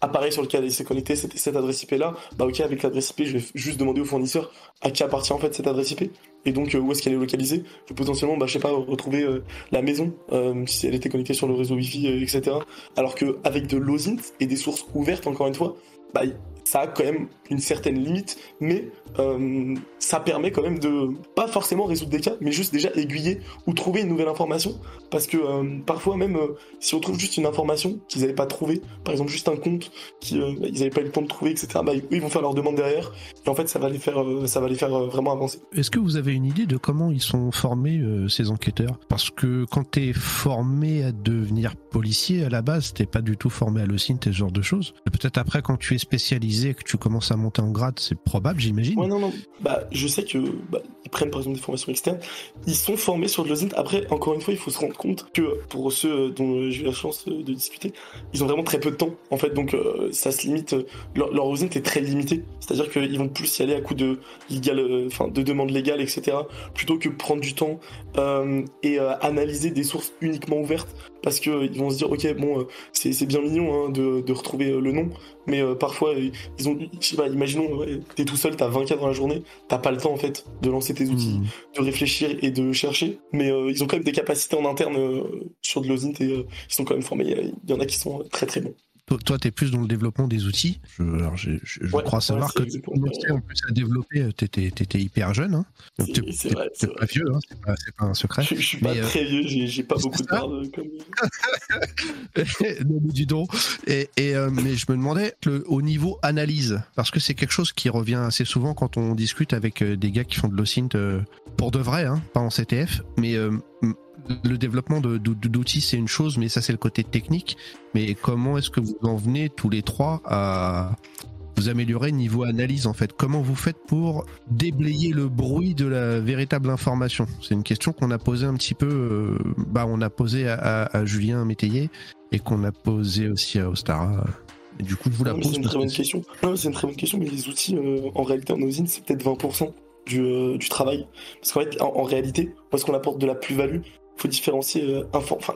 Speaker 4: appareil sur lequel il s'est connecté, c'était cette adresse IP là, bah ok, avec l'adresse IP, je vais juste demander au fournisseur à qui appartient en fait cette adresse IP, et donc où est-ce qu'elle est localisée, je peux potentiellement, bah, je sais pas, retrouver euh, la maison euh, si elle était connectée sur le réseau Wi-Fi, euh, etc. Alors qu'avec de l'OSINT et des sources ouvertes, encore une fois, bah, ça a quand même une certaine limite, mais euh, ça permet quand même de pas forcément résoudre des cas, mais juste déjà aiguiller ou trouver une nouvelle information. Parce que euh, parfois même euh, si on trouve juste une information qu'ils n'avaient pas trouvé, par exemple juste un compte qu'ils n'avaient pas eu le temps de trouver, etc. Bah, ils vont faire leur demande derrière, et en fait ça va les faire, ça va les faire vraiment avancer.
Speaker 5: Est-ce que vous avez une idée de comment ils sont formés ces enquêteurs? Parce que quand tu es formé à devenir policier à la base, t'es pas du tout formé à l'OSINT et ce genre de choses. Peut-être après quand tu es spécialisé que tu commences à monter en grade, c'est probable, j'imagine.
Speaker 4: Ouais, non, non. Bah, je sais que bah, ils prennent par exemple des formations externes. Ils sont formés sur de l'OSINT. Après, encore une fois, il faut se rendre compte que pour ceux dont j'ai eu la chance de discuter, ils ont vraiment très peu de temps. En fait, donc euh, ça se limite. Leur, leur est très limité. C'est-à-dire qu'ils vont plus y aller à coup de légal, euh, enfin de demandes légales, etc. Plutôt que prendre du temps euh, et analyser des sources uniquement ouvertes parce qu'ils vont se dire ok bon c'est bien mignon hein, de, de, retrouver le nom mais parfois ils ont je sais pas imaginons t'es tout seul t'as 20 cas dans la journée t'as pas le temps en fait de lancer tes outils, hmm. de réfléchir et de chercher. Mais euh, ils ont quand même des capacités en interne euh, sur de l'OSINT et euh, ils sont quand même formés. Il y en a qui sont très très bons.
Speaker 5: Toi, tu es plus dans le développement des outils. Je, alors, je, crois savoir que tu commençais en plus à développer, tu étais, hyper jeune. Hein.
Speaker 4: Vrai.
Speaker 5: C'est pas vieux, hein. c'est pas, pas, un secret.
Speaker 4: Je, suis pas très vieux, j'ai pas beaucoup de barbe comme.
Speaker 5: non, mais dis donc. Et, et mais je me demandais, le, au niveau analyse, parce que c'est quelque chose qui revient assez souvent quand on discute avec des gars qui font de l'OSINT pour de vrai, hein, pas en CTF, mais le développement d'outils, c'est une chose, mais ça, c'est le côté technique. Mais comment est-ce que vous en venez tous les trois à vous améliorer niveau analyse, en fait? Comment vous faites pour déblayer le bruit de la véritable information? C'est une question qu'on a posée un petit peu, euh, bah, on a posé à, Julien Métayer et qu'on a posé aussi à Ostara. Et du coup, je vous la pose.
Speaker 4: C'est une très bonne question. c'est une très bonne question, mais les outils, euh, en réalité, en usine, c'est peut-être 20% du, du, travail. Parce qu'en fait, en, réalité, parce qu'on apporte de la plus-value, faut différencier euh,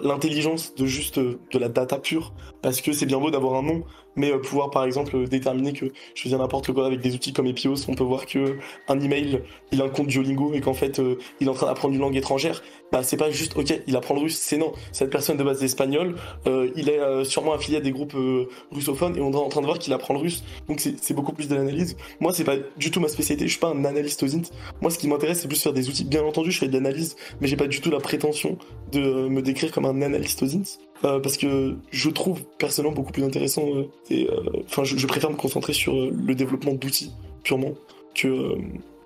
Speaker 4: l'intelligence de juste euh, de la data pure parce que c'est bien beau d'avoir un nom mais euh, pouvoir par exemple euh, déterminer que je faisais n'importe quoi avec des outils comme Epios, on peut voir que un email, il a un compte Duolingo et qu'en fait euh, il est en train d'apprendre une langue étrangère. Bah c'est pas juste ok, il apprend le russe, c'est non. Cette personne de base espagnole, euh, il est euh, sûrement affilié à des groupes euh, russophones et on est en train de voir qu'il apprend le russe. Donc c'est beaucoup plus de l'analyse. Moi c'est pas du tout ma spécialité, je suis pas un analyste aux int. Moi ce qui m'intéresse c'est plus faire des outils. Bien entendu je fais de l'analyse, mais j'ai pas du tout la prétention de me décrire comme un analyste aux int. Euh, parce que je trouve personnellement beaucoup plus intéressant euh, et euh, enfin je, je préfère me concentrer sur euh, le développement d'outils purement que euh,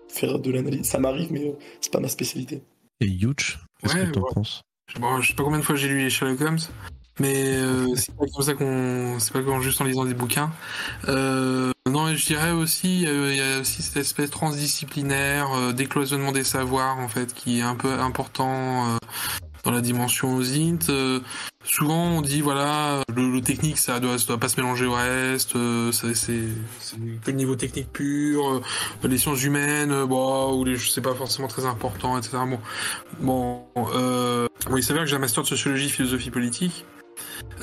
Speaker 4: faire de l'analyse ça m'arrive mais euh, c'est pas ma spécialité
Speaker 5: Et Huge, qu'est-ce
Speaker 2: Ouais,
Speaker 5: que t'en
Speaker 2: ouais.
Speaker 5: penses?
Speaker 2: Bon, je sais pas combien de fois j'ai lu les Sherlock Holmes, mais euh, c'est pas comme ça qu'on, c'est pas comme juste en lisant des bouquins. Euh, non, je dirais aussi, euh, il y a aussi cette espèce transdisciplinaire, euh, décloisonnement des savoirs en fait, qui est un peu important euh, dans la dimension OSINT. Euh, souvent, on dit voilà, le, le technique ça doit, ça doit pas se mélanger au reste, euh, c'est, que le niveau technique pur, euh, les sciences humaines, euh, bon, ou les, c'est pas forcément très important, etc. Bon, bon, euh, oui, c'est vrai que j'ai un master de sociologie, philosophie politique,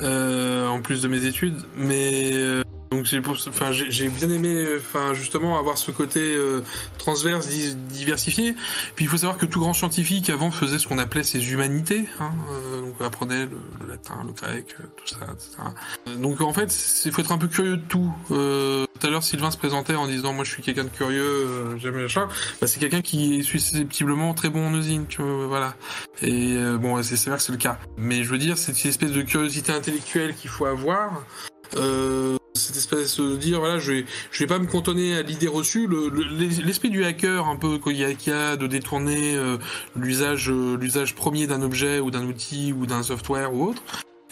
Speaker 2: euh, en plus de mes études, mais euh, donc j'ai, pour- enfin, j'ai, bien aimé, enfin, justement, avoir ce côté euh, transverse, di- diversifié. Puis il faut savoir que tout grand scientifique avant faisait ce qu'on appelait ses humanités, hein, euh, donc apprenait le, le latin, le grec, euh, tout ça, etc. Donc en fait, il faut être un peu curieux de tout. Euh, tout à l'heure, Sylvain se présentait en disant moi je suis quelqu'un de curieux, euh, j'aime les chats. Bah, c'est quelqu'un qui est susceptiblement très bon en usine, tu vois, voilà. Et euh, bon, c'est c'est vrai que c'est le cas. Mais je veux dire, c'est une espèce de curiosité intellectuelle qu'il faut avoir. Euh, cette espèce de dire voilà je vais vais pas me cantonner à l'idée reçue le- le- l'esprit du hacker un peu qu'il y y a de détourner euh, l'usage euh, l'usage premier d'un objet ou d'un outil ou d'un software ou autre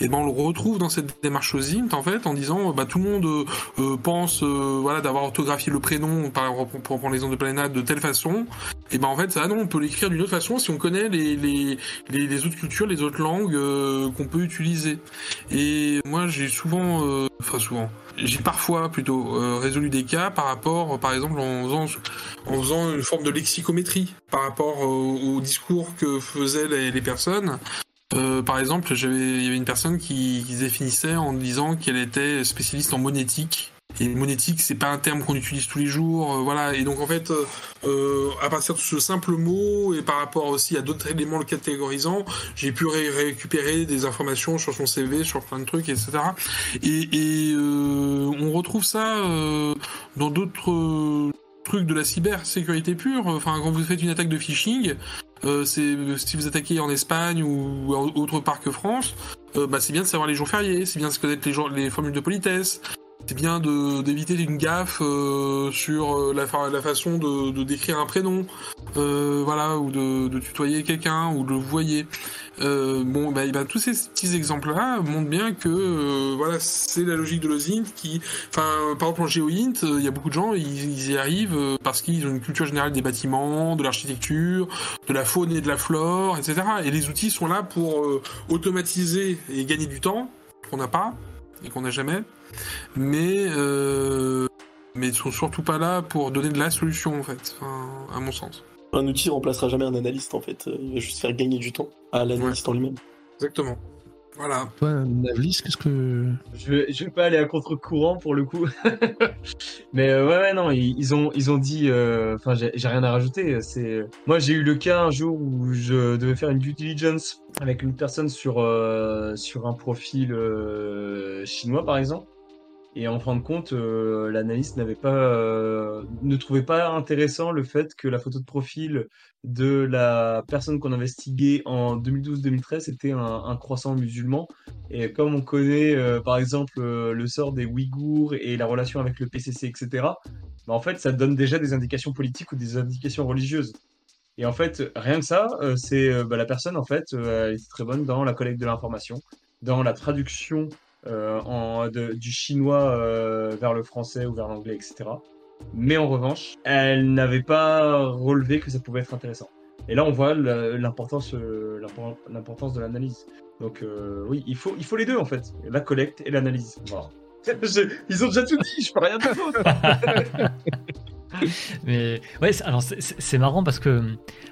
Speaker 2: et ben on le retrouve dans cette démarche OSINT en fait en disant bah tout le monde euh, euh, pense euh, voilà d'avoir orthographié le prénom par exemple pour prendre l'exemple de Planète de telle façon. Et ben en fait ça non on peut l'écrire d'une autre façon si on connaît les les, les, autres cultures les autres langues euh, qu'on peut utiliser. Et moi j'ai souvent euh, enfin souvent j'ai parfois plutôt euh, résolu des cas par rapport par exemple en faisant en faisant une forme de lexicométrie par rapport au, au discours que faisaient les, les personnes euh, par exemple, il y avait une personne qui, qui définissait en disant qu'elle était spécialiste en monétique. Et monétique, c'est pas un terme qu'on utilise tous les jours, euh, voilà. Et donc en fait, euh, euh, à partir de ce simple mot et par rapport aussi à d'autres éléments le catégorisant, j'ai pu ré- récupérer des informations sur son CV, sur plein de trucs, etc. Et, et euh, on retrouve ça euh, dans d'autres trucs de la cybersécurité pure. Enfin, quand vous faites une attaque de phishing, euh, c'est si vous attaquez en Espagne ou autre part que France, euh, bah, c'est bien de savoir les jours fériés, c'est bien de connaître les, les formules de politesse, c'est bien d'éviter une gaffe euh, sur euh, la, fa- la façon de, décrire un prénom, euh, voilà, ou de, tutoyer quelqu'un ou de le voyer. Bon, bah, bah, tous ces petits exemples-là montrent bien que voilà, c'est la logique de l'OSINT qui, enfin, par exemple en GeoInt, il y a beaucoup de gens, ils, y arrivent parce qu'ils ont une culture générale des bâtiments, de l'architecture, de la faune et de la flore, etc. Et les outils sont là pour automatiser et gagner du temps qu'on n'a pas et qu'on n'a jamais, mais euh, mais ils sont surtout pas là pour donner de la solution en fait, enfin, à mon sens.
Speaker 4: un outil remplacera jamais un analyste en fait Euh, il va juste faire gagner du temps à l'analyste en lui-même
Speaker 2: Exactement. Voilà.
Speaker 5: Toi, Navlis, qu'est-ce que.
Speaker 3: Je vais, je vais pas aller à contre-courant pour le coup. Mais euh, ouais, ouais, non, ils, ils ont, ils ont dit. euh, Enfin, j'ai j'ai rien à rajouter. C'est moi, j'ai eu le cas un jour où je devais faire une due diligence avec une personne sur euh, sur un profil euh, chinois, par exemple. Et en fin de compte, euh, l'analyste n'avait pas, euh, ne trouvait pas intéressant le fait que la photo de profil de la personne qu'on investiguait en 2012-2013 était un, croissant musulman. Et comme on connaît, euh, par exemple, le sort des Ouïghours et la relation avec le PCC, etc., bah, en fait, ça donne déjà des indications politiques ou des indications religieuses. Et en fait, rien que ça, c'est bah, la personne, en fait, elle est très bonne dans la collecte de l'information, dans la traduction de- du chinois euh, vers le français ou vers l'anglais, etc. Mais en revanche, elle n'avait pas relevé que ça pouvait être intéressant. Et là, on voit euh, l'impor- l'importance de l'analyse. Donc euh, oui, il faut, les deux en fait, la collecte et l'analyse. Ils ont déjà tout dit, je peux rien d'autre.
Speaker 1: Mais ouais, alors c'est- marrant parce que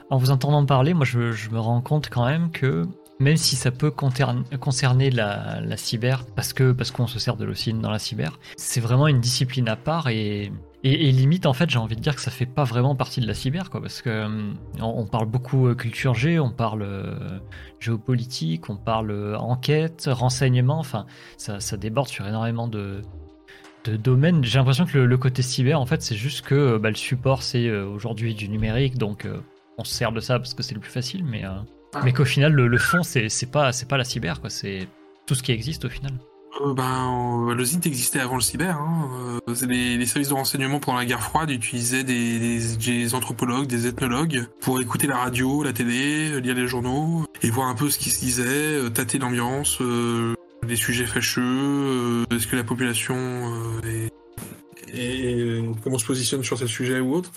Speaker 1: en vous entendant parler, moi je me rends compte quand même que même si ça peut concerne- concerner la, cyber, parce que parce qu'on se sert de l'OSINT dans la cyber, c'est vraiment une discipline à part et, et, limite en fait j'ai envie de dire que ça fait pas vraiment partie de la cyber quoi, parce que hum, on, on parle beaucoup euh, culture G, on parle euh, géopolitique, on parle euh, enquête, renseignement, enfin ça, ça déborde sur énormément de de domaines. J'ai l'impression que le, côté cyber, en fait, c'est juste que euh, bah, le support, c'est euh, aujourd'hui du numérique, donc euh, on se sert de ça parce que c'est le plus facile, mais, euh, mais qu'au final, le, le fond, c'est pas, pas la cyber, quoi. C'est tout ce qui existe au final.
Speaker 2: Euh, ben, euh, le ZINT existait avant le cyber. Hein. Euh, les, les services de renseignement pendant la guerre froide utilisaient des, des, des anthropologues, des ethnologues pour écouter la radio, la télé, lire les journaux et voir un peu ce qui se disait, euh, tâter l'ambiance, les sujets fâcheux, est-ce que la population est, est- comment se positionne sur ce sujet ou autre.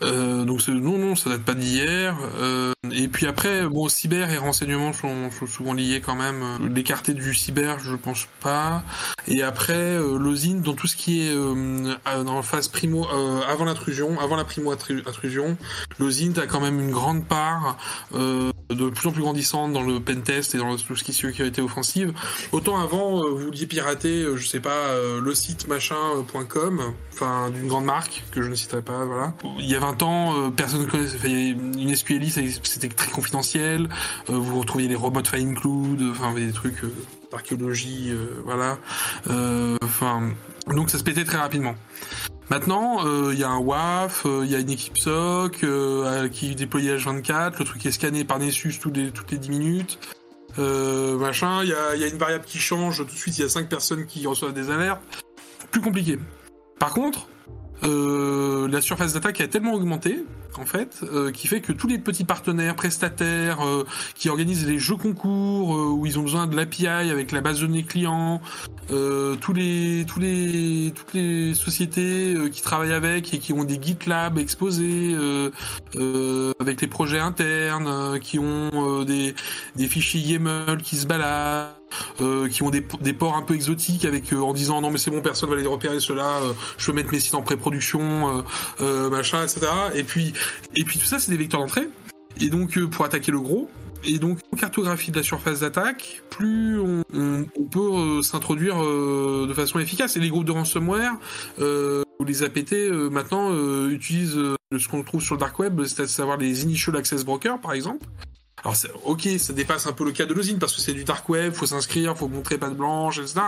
Speaker 2: Donc non, non, ça date pas d'hier. Euh, et puis après, bon, cyber et renseignement sont, sont souvent liés quand même. L'écarter du cyber, je pense pas. Et après, euh, l'osine, dans tout ce qui est euh, euh, dans la phase primo, euh, avant l'intrusion, avant la primo intrusion, l'osine a quand même une grande part euh, de plus en plus grandissante dans le pentest et dans tout ce qui est sécurité offensive. Autant avant, euh, vous vouliez pirater, euh, je sais pas, euh, le site machin.com, enfin d'une grande marque que je ne citerai pas, voilà. Il y a 20 ans, personne ne connaissait, une SQLI, c'était très confidentiel. Vous retrouviez les robots file include, enfin des trucs d'archéologie, voilà. Enfin, donc ça se pétait très rapidement. Maintenant, euh, il y a un WAF, euh, il y a une équipe SOC euh, qui déploie H24, le truc est scanné par Nessus toutes les, toutes les 10 minutes. Euh, machin, il y a, une variable qui change, tout de suite il y a 5 personnes qui reçoivent des alertes. Plus compliqué. Par contre, euh, la surface d'attaque a tellement augmenté, en fait, euh, qui fait que tous les petits partenaires, prestataires, euh, qui organisent les jeux concours, euh, où ils ont besoin de l'API avec la base de données clients, euh, tous les, tous les, toutes les sociétés euh, qui travaillent avec et qui ont des GitLab exposés, euh, avec les projets internes, qui ont des, des fichiers YAML qui se baladent, euh, qui ont des, des ports un peu exotiques avec euh, en disant non mais c'est bon personne va les repérer cela euh, je peux mettre mes sites en pré-production machin etc et puis et puis tout ça c'est des vecteurs d'entrée. Et donc euh, pour attaquer le gros et donc cartographie de la surface d'attaque plus on, peut euh, s'introduire euh, de façon efficace. Et les groupes de ransomware ou les APT maintenant utilisent ce qu'on trouve sur le dark web c'est à savoir les initial access brokers par exemple alors ok, ça dépasse un peu le cas de l'usine parce que c'est du dark web, faut s'inscrire, faut montrer patte blanche, etc.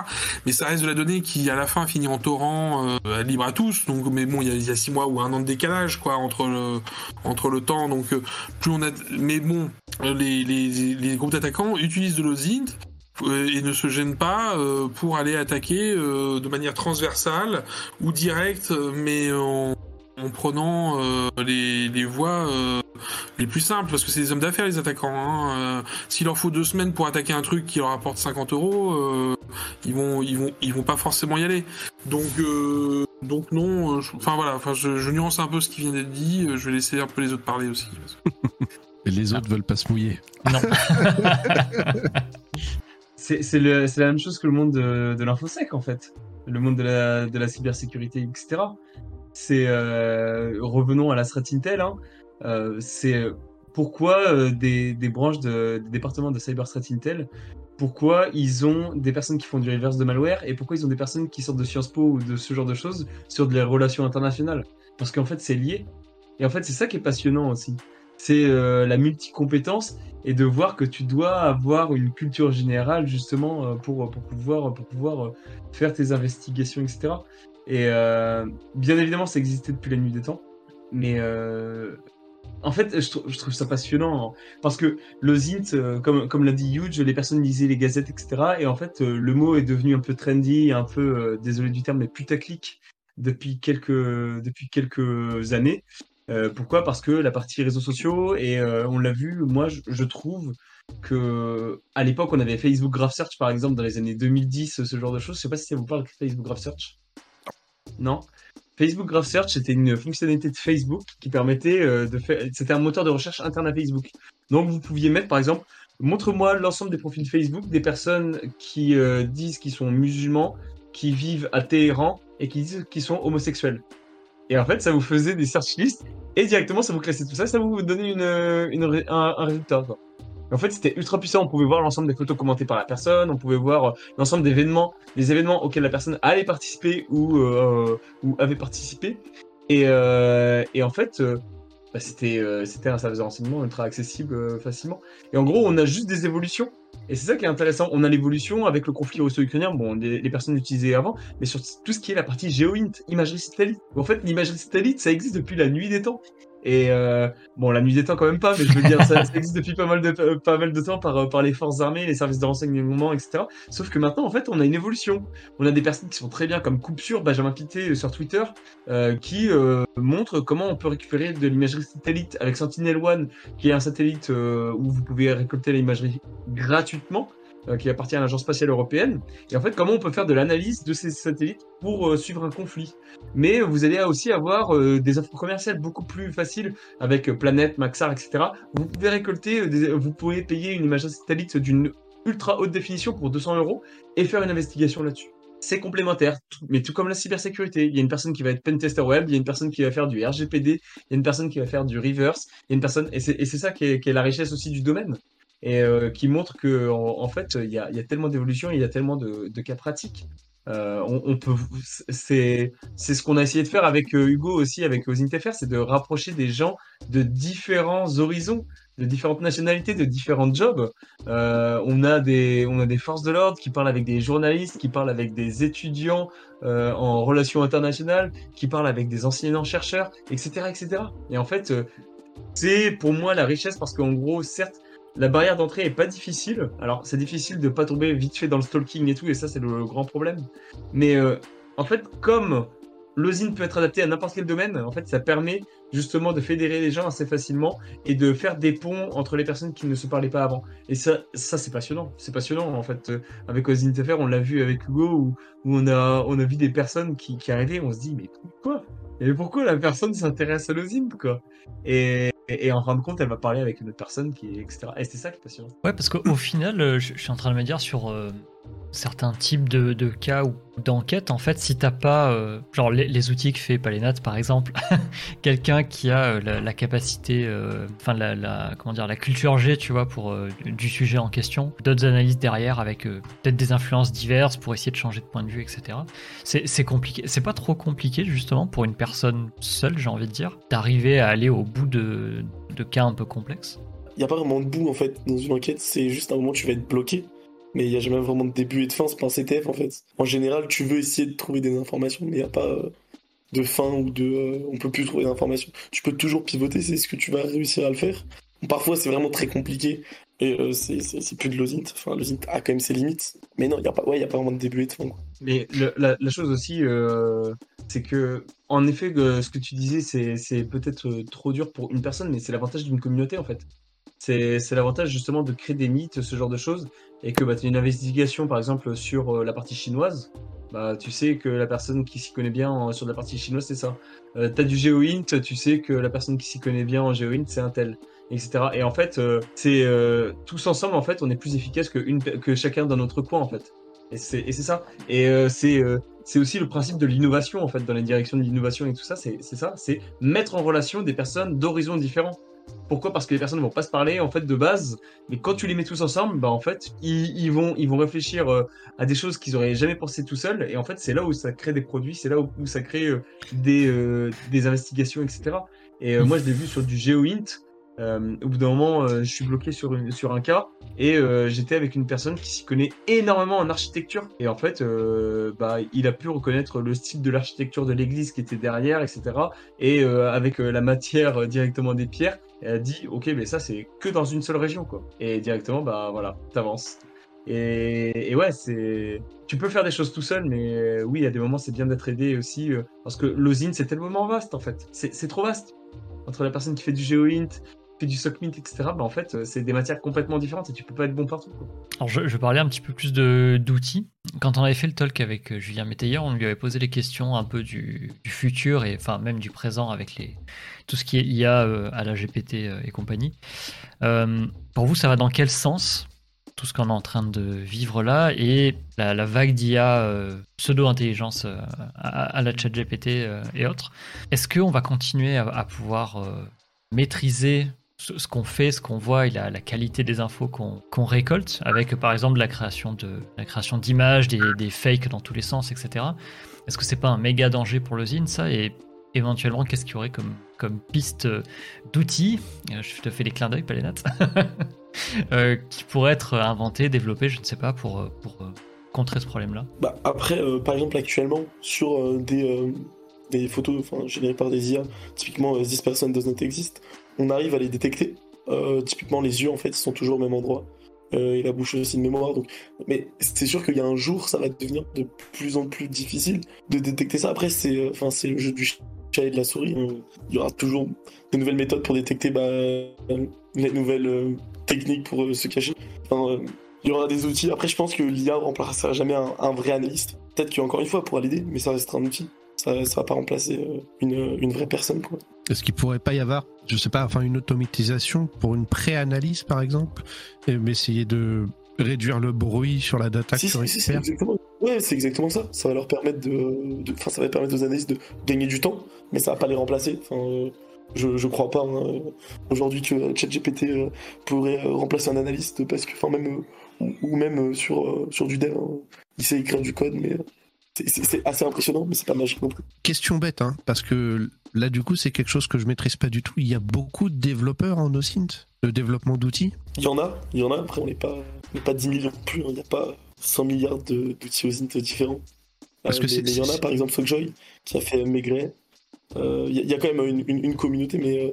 Speaker 2: Mais ça reste de la donnée qui à la fin finit en torrent euh, libre à tous. Donc, mais bon, il y a, il y a six mois ou un an de décalage quoi entre le entre le temps. Donc euh, plus on a, mais bon, les les, les groupes d'attaquants utilisent de l'osint euh, et ne se gênent pas euh, pour aller attaquer de manière transversale ou directe, mais en, en prenant euh, les, les voies euh, les plus simples, parce que c'est des hommes d'affaires les attaquants. Hein. Euh, S'il leur faut deux semaines pour attaquer un truc qui leur apporte 50 euros, ils vont ils vont ils vont pas forcément y aller. Donc euh, donc non. euh, je- Enfin voilà. Enfin je, je nuance un peu ce qui vient d'être dit. euh, Je vais laisser un peu les autres parler aussi. parce que-
Speaker 5: Et les autres veulent pas se mouiller.
Speaker 1: Non.
Speaker 3: C'est la même chose que le monde de, de l'infosec en fait, le monde de la, de la cybersécurité, etc. C'est euh, revenons à la threat intel. Hein, euh, c'est pourquoi euh, des, branches de, des départements de cyber threat intel, pourquoi ils ont des personnes qui font du reverse de malware et pourquoi ils ont des personnes qui sortent de Sciences Po ou de ce genre de choses sur des relations internationales. Parce qu'en fait c'est lié. Et en fait c'est ça qui est passionnant aussi. C'est euh, la multicompétence et de voir que tu dois avoir une culture générale justement pour, pour pouvoir, pour pouvoir faire tes investigations, etc. Et euh, bien évidemment, ça existait depuis la nuit des temps, mais euh, en fait, je, trou- je trouve ça passionnant hein, parce que le Zint, euh, comme, l'a dit Huge, les personnes lisaient les gazettes, etc. Et en fait, le mot est devenu un peu trendy, un peu, désolé du terme, mais putaclic depuis quelques, depuis quelques années. Pourquoi? Parce que la partie réseaux sociaux, et on l'a vu, moi je, trouve que à l'époque on avait Facebook Graph Search par exemple dans les années 2010, ce genre de choses. Je sais pas si ça vous parle Facebook Graph Search. Non Facebook Graph Search c'était une fonctionnalité de Facebook qui permettait euh, de faire. C'était un moteur de recherche interne à Facebook. Donc vous pouviez mettre par exemple montre-moi l'ensemble des profils Facebook des personnes qui euh, disent qu'ils sont musulmans, qui vivent à Téhéran et qui disent qu'ils sont homosexuels. Et en fait, ça vous faisait des search lists et directement ça vous classait tout ça, ça vous donnait une, ré- un, résultat. En fait, c'était ultra puissant. On pouvait voir l'ensemble des photos commentées par la personne, on pouvait voir euh, l'ensemble des événements, des événements auxquels la personne allait participer ou, euh, avait participé. Et, euh, en fait, bah, c'était un service de renseignement ultra accessible facilement. Et en gros, on a juste des évolutions. Et c'est ça qui est intéressant. On a l'évolution avec le conflit russo-ukrainien, bon, les, personnes l'utilisaient avant, mais sur tout ce qui est la partie géoint, imagerie satellite. En fait, l'imagerie satellite, ça existe depuis la nuit des temps. Et euh, bon, la nuit des temps quand même pas, mais je veux dire, ça, existe depuis pas mal de pas mal de temps par euh, par les forces armées, les services de renseignement, etc. Sauf que maintenant, en fait, on a une évolution. On a des personnes qui sont très bien, comme Coupe sur Benjamin Pité euh, sur Twitter, qui euh, montrent comment on peut récupérer de l'imagerie satellite avec Sentinel-1, qui est un satellite où vous pouvez récolter l'imagerie gratuitement qui appartient à l'Agence spatiale européenne. Et en fait, comment on peut faire de l'analyse de ces satellites pour euh, suivre un conflit? Mais vous allez aussi avoir euh, des offres commerciales beaucoup plus faciles avec euh, Planète, Maxar, etc. Vous pouvez récolter, euh, vous pouvez payer une image satellite d'une ultra haute définition pour 200 euros et faire une investigation là-dessus. C'est complémentaire, mais tout comme la cybersécurité. Il y a une personne qui va être pentester web, il y a une personne qui va faire du RGPD, il y a une personne qui va faire du reverse, il y a une personne, et c'est ça qui est la richesse aussi du domaine et euh, qui montre que en, fait il y a, tellement d'évolution, il y a tellement de, cas pratiques. Euh, on, peut, c'est c'est ce qu'on a essayé de faire avec euh, Hugo aussi, avec OSINTFR, c'est de rapprocher des gens de différents horizons, de différentes nationalités, de différents jobs. On a des on a des forces de l'ordre qui parlent avec des journalistes, qui parlent avec des étudiants en relations internationales, qui parlent avec des enseignants chercheurs, etc., etc. Et en fait, c'est pour moi la richesse parce qu'en gros, certes la barrière d'entrée est pas difficile. Alors, c'est difficile de pas tomber vite fait dans le stalking et tout, et ça, c'est le grand problème. Mais euh, en fait, comme l'osine peut être adapté à n'importe quel domaine, en fait, ça permet justement de fédérer les gens assez facilement et de faire des ponts entre les personnes qui ne se parlaient pas avant. Et ça, ça c'est passionnant. C'est passionnant, en fait. Euh, Avec Osine TFR, on l'a vu avec Hugo, où, on, a, on a vu des personnes qui, qui arrivaient, on se dit, mais pourquoi? Et pourquoi la personne s'intéresse à l'osine, quoi? Et, et, en fin de compte, elle va parler avec une autre personne qui est, etc. Et c'est ça qui est passionnant.
Speaker 1: Ouais, parce qu'au final, euh, je je suis en train de me dire sur euh, certains types de, cas ou d'enquêtes, en fait, si t'as pas, euh, genre les, outils que fait Palénat par exemple, quelqu'un qui a euh, la, capacité, euh, enfin la, comment dire, la culture G, tu vois, pour du sujet en question, d'autres analyses derrière avec peut-être des influences diverses pour essayer de changer de point de vue, etc. C'est c'est compliqué, c'est pas trop compliqué justement pour une personne seule, j'ai envie de dire, d'arriver à aller au bout de, de cas un peu complexes.
Speaker 4: Il n'y a pas vraiment de bout en fait dans une enquête, c'est juste un moment où tu vas être bloqué. Mais il n'y a jamais vraiment de début et de fin, c'est pas un CTF en fait. En général, tu veux essayer de trouver des informations, mais il n'y a pas euh, de fin ou de. euh, on peut plus trouver d'informations. Tu peux toujours pivoter, c'est ce que tu vas réussir à le faire. Parfois, c'est vraiment très compliqué et euh, c'est- plus de l'osint. Enfin, l'osint a quand même ses limites. Mais non, il n'y a, pas- ouais, a pas vraiment de début et de fin.
Speaker 3: Mais la, la chose aussi, euh, c'est que, en effet, ce que tu disais, c'est, peut-être trop dur pour une personne, mais c'est l'avantage d'une communauté, en fait. C'est, l'avantage justement de créer des mythes, ce genre de choses, et que bah, tu as une investigation, par exemple, sur euh, la partie chinoise, bah, tu sais que la personne qui s'y connaît bien en- sur la partie chinoise, c'est ça. Euh, tu as du GeoInt, tu sais que la personne qui s'y connaît bien en GeoInt, c'est un tel, etc. Et en fait, euh, c'est euh, tous ensemble, en fait, on est plus efficace que, une, que chacun dans notre coin, en fait. Et c'est, ça. Et c'est aussi le principe de l'innovation en fait dans les directions de l'innovation et tout ça. C'est ça, c'est mettre en relation des personnes d'horizons différents. Pourquoi? Parce que les personnes ne vont pas se parler en fait de base, mais quand tu les mets tous ensemble, bah en fait ils, vont ils vont réfléchir euh, à des choses qu'ils auraient jamais pensé tout seuls. Et en fait c'est là où ça crée des produits, c'est là où, ça crée euh, des euh, des investigations etc. Et moi je l'ai vu sur du GeoInt. Au bout d'un moment, je suis bloqué sur, sur un cas et j'étais avec une personne qui s'y connaît énormément en architecture. Et en fait, bah, il a pu reconnaître le style de l'architecture de l'église qui était derrière, etc. Et avec la matière directement des pierres, elle a dit, ok, mais ça c'est que dans une seule région, quoi. Et directement, bah voilà, t'avances. Et, et ouais, c'est. Tu peux faire des choses tout seul, mais euh, oui, a des moments, c'est bien d'être aidé aussi, euh, parce que l'osine, c'est tellement vaste en fait. C'est trop vaste. Entre la personne qui fait du GeoInt, fait du SOCMint, etc., bah en fait, euh, c'est des matières complètement différentes et tu peux pas être bon partout.
Speaker 1: Alors je, parlais un petit peu plus d'outils. Quand on avait fait le talk avec euh, Julien Métayer, on lui avait posé les questions un peu du, futur et enfin même du présent avec les tout ce qui est IA euh, à la GPT et compagnie. Pour vous, ça va dans quel sens tout ce qu'on est en train de vivre là et la, vague d'IA pseudo-intelligence à, la chat GPT et autres? Est-ce qu'on va continuer à, pouvoir maîtriser ce, qu'on fait, ce qu'on voit et la, qualité des infos qu'on récolte, avec par exemple la création d'images, des, des fakes dans tous les sens, etc. Est-ce que c'est pas un méga danger pour le zine ça? Et éventuellement qu'est-ce qu'il y aurait comme, piste euh, d'outils? Euh, Je te fais les clins d'œil, Palénat. euh, qui pourraient être inventés, développés, je ne sais pas, pour, euh, contrer ce problème-là.
Speaker 4: Bah, après, par exemple, actuellement, sur des, des photos générées par des IA, typiquement This person does not exist, on arrive à les détecter. Euh, typiquement, les yeux, en fait, sont toujours au même endroit. Euh, et la bouche aussi de mémoire. Donc... Mais c'est sûr qu'il y a un jour, ça va devenir de plus en plus difficile de détecter ça. Après, c'est euh, enfin, c'est le jeu du chat et de la souris. hein. Il y aura toujours de nouvelles méthodes pour détecter bah, les nouvelles techniques pour se cacher. Il y aura des outils. Après, je pense que l'IA remplacera jamais un, un vrai analyste. Peut-être qu'encore une fois, pourra l'aider, mais ça restera un outil. Ça, ça va pas remplacer euh, une, une vraie personne. Quoi.
Speaker 5: Est-ce qu'il pourrait pas y avoir, je sais pas, enfin une automatisation pour une pré-analyse par exemple, et essayer de réduire le bruit sur la data
Speaker 4: Si,
Speaker 5: que
Speaker 4: si, si, c'est exactement. Ouais, c'est exactement ça. Ça va leur permettre de, ça va permettre aux analystes de gagner du temps, mais ça va pas les remplacer. Euh, je, je crois pas hein, aujourd'hui que euh, ChatGPT euh, pourrait euh, remplacer un analyste parce que, enfin, même euh, ou, ou même euh, sur euh, sur du dev, hein, il sait écrire du code, mais euh, c'est- assez impressionnant, mais c'est pas magique non plus.
Speaker 5: Question bête, hein, parce que là du coup c'est quelque chose que je maîtrise pas du tout. Il y a beaucoup de développeurs en OSINT, de développement d'outils?
Speaker 4: Il y en a, il y en a. Après, on n'est pas, on pas 10 millions plus. hein. Il n'y a pas 100 milliards d'outils OSINT différents.
Speaker 5: Parce que
Speaker 4: mais-
Speaker 5: c'est-
Speaker 4: mais il y en a, par exemple, Fogjoy, qui a fait Maigret. Euh, Il y, a- il y a quand même une, une- une communauté, mais euh,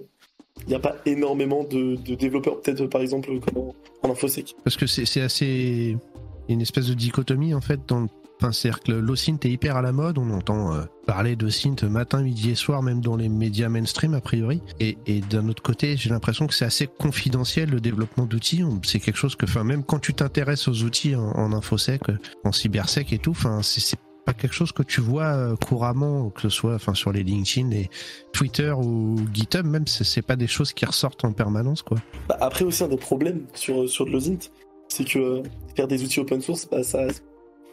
Speaker 4: il n'y a pas énormément de, de développeurs, peut-être par exemple comme en, en InfoSec.
Speaker 5: Parce que c'est assez. une espèce de dichotomie en fait dans. Enfin, c'est-à-dire que l'OSINT est hyper à la mode, on entend euh, parler de synth matin, midi et soir, même dans les médias mainstream a priori. Et, et d'un autre côté, j'ai l'impression que c'est assez confidentiel le développement d'outils. C'est quelque chose que, enfin, même quand tu t'intéresses aux outils en, en infosec, euh, en cybersec et tout, enfin, c'est pas quelque chose que tu vois euh, couramment, que ce soit, enfin, sur les LinkedIn, les Twitter ou GitHub, même, c'est pas des choses qui ressortent en permanence, quoi.
Speaker 4: Bah, après aussi, un des problèmes sur, sur de l'OSINT, c'est que faire des outils open source, bah, ça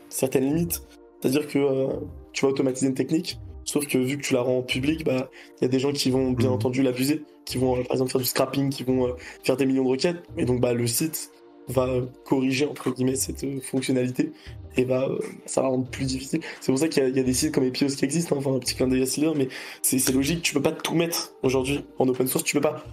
Speaker 4: certaines limites. C'est-à-dire que euh, tu vas automatiser une technique, sauf que vu que tu la rends publique, bah, il y a des gens qui vont bien
Speaker 5: Mhm.
Speaker 4: entendu l'abuser, qui vont euh, par exemple faire du scrapping, qui vont euh, faire des millions de requêtes, et donc bah, le site va corriger entre guillemets cette euh, fonctionnalité et va euh, ça va rendre plus difficile. C'est pour ça qu'il y, a- il y a des sites comme Epios qui existent, hein, enfin un petit clin d'œil à Silver, mais c'est c'est logique, tu peux pas tout mettre aujourd'hui en open source, tu peux pas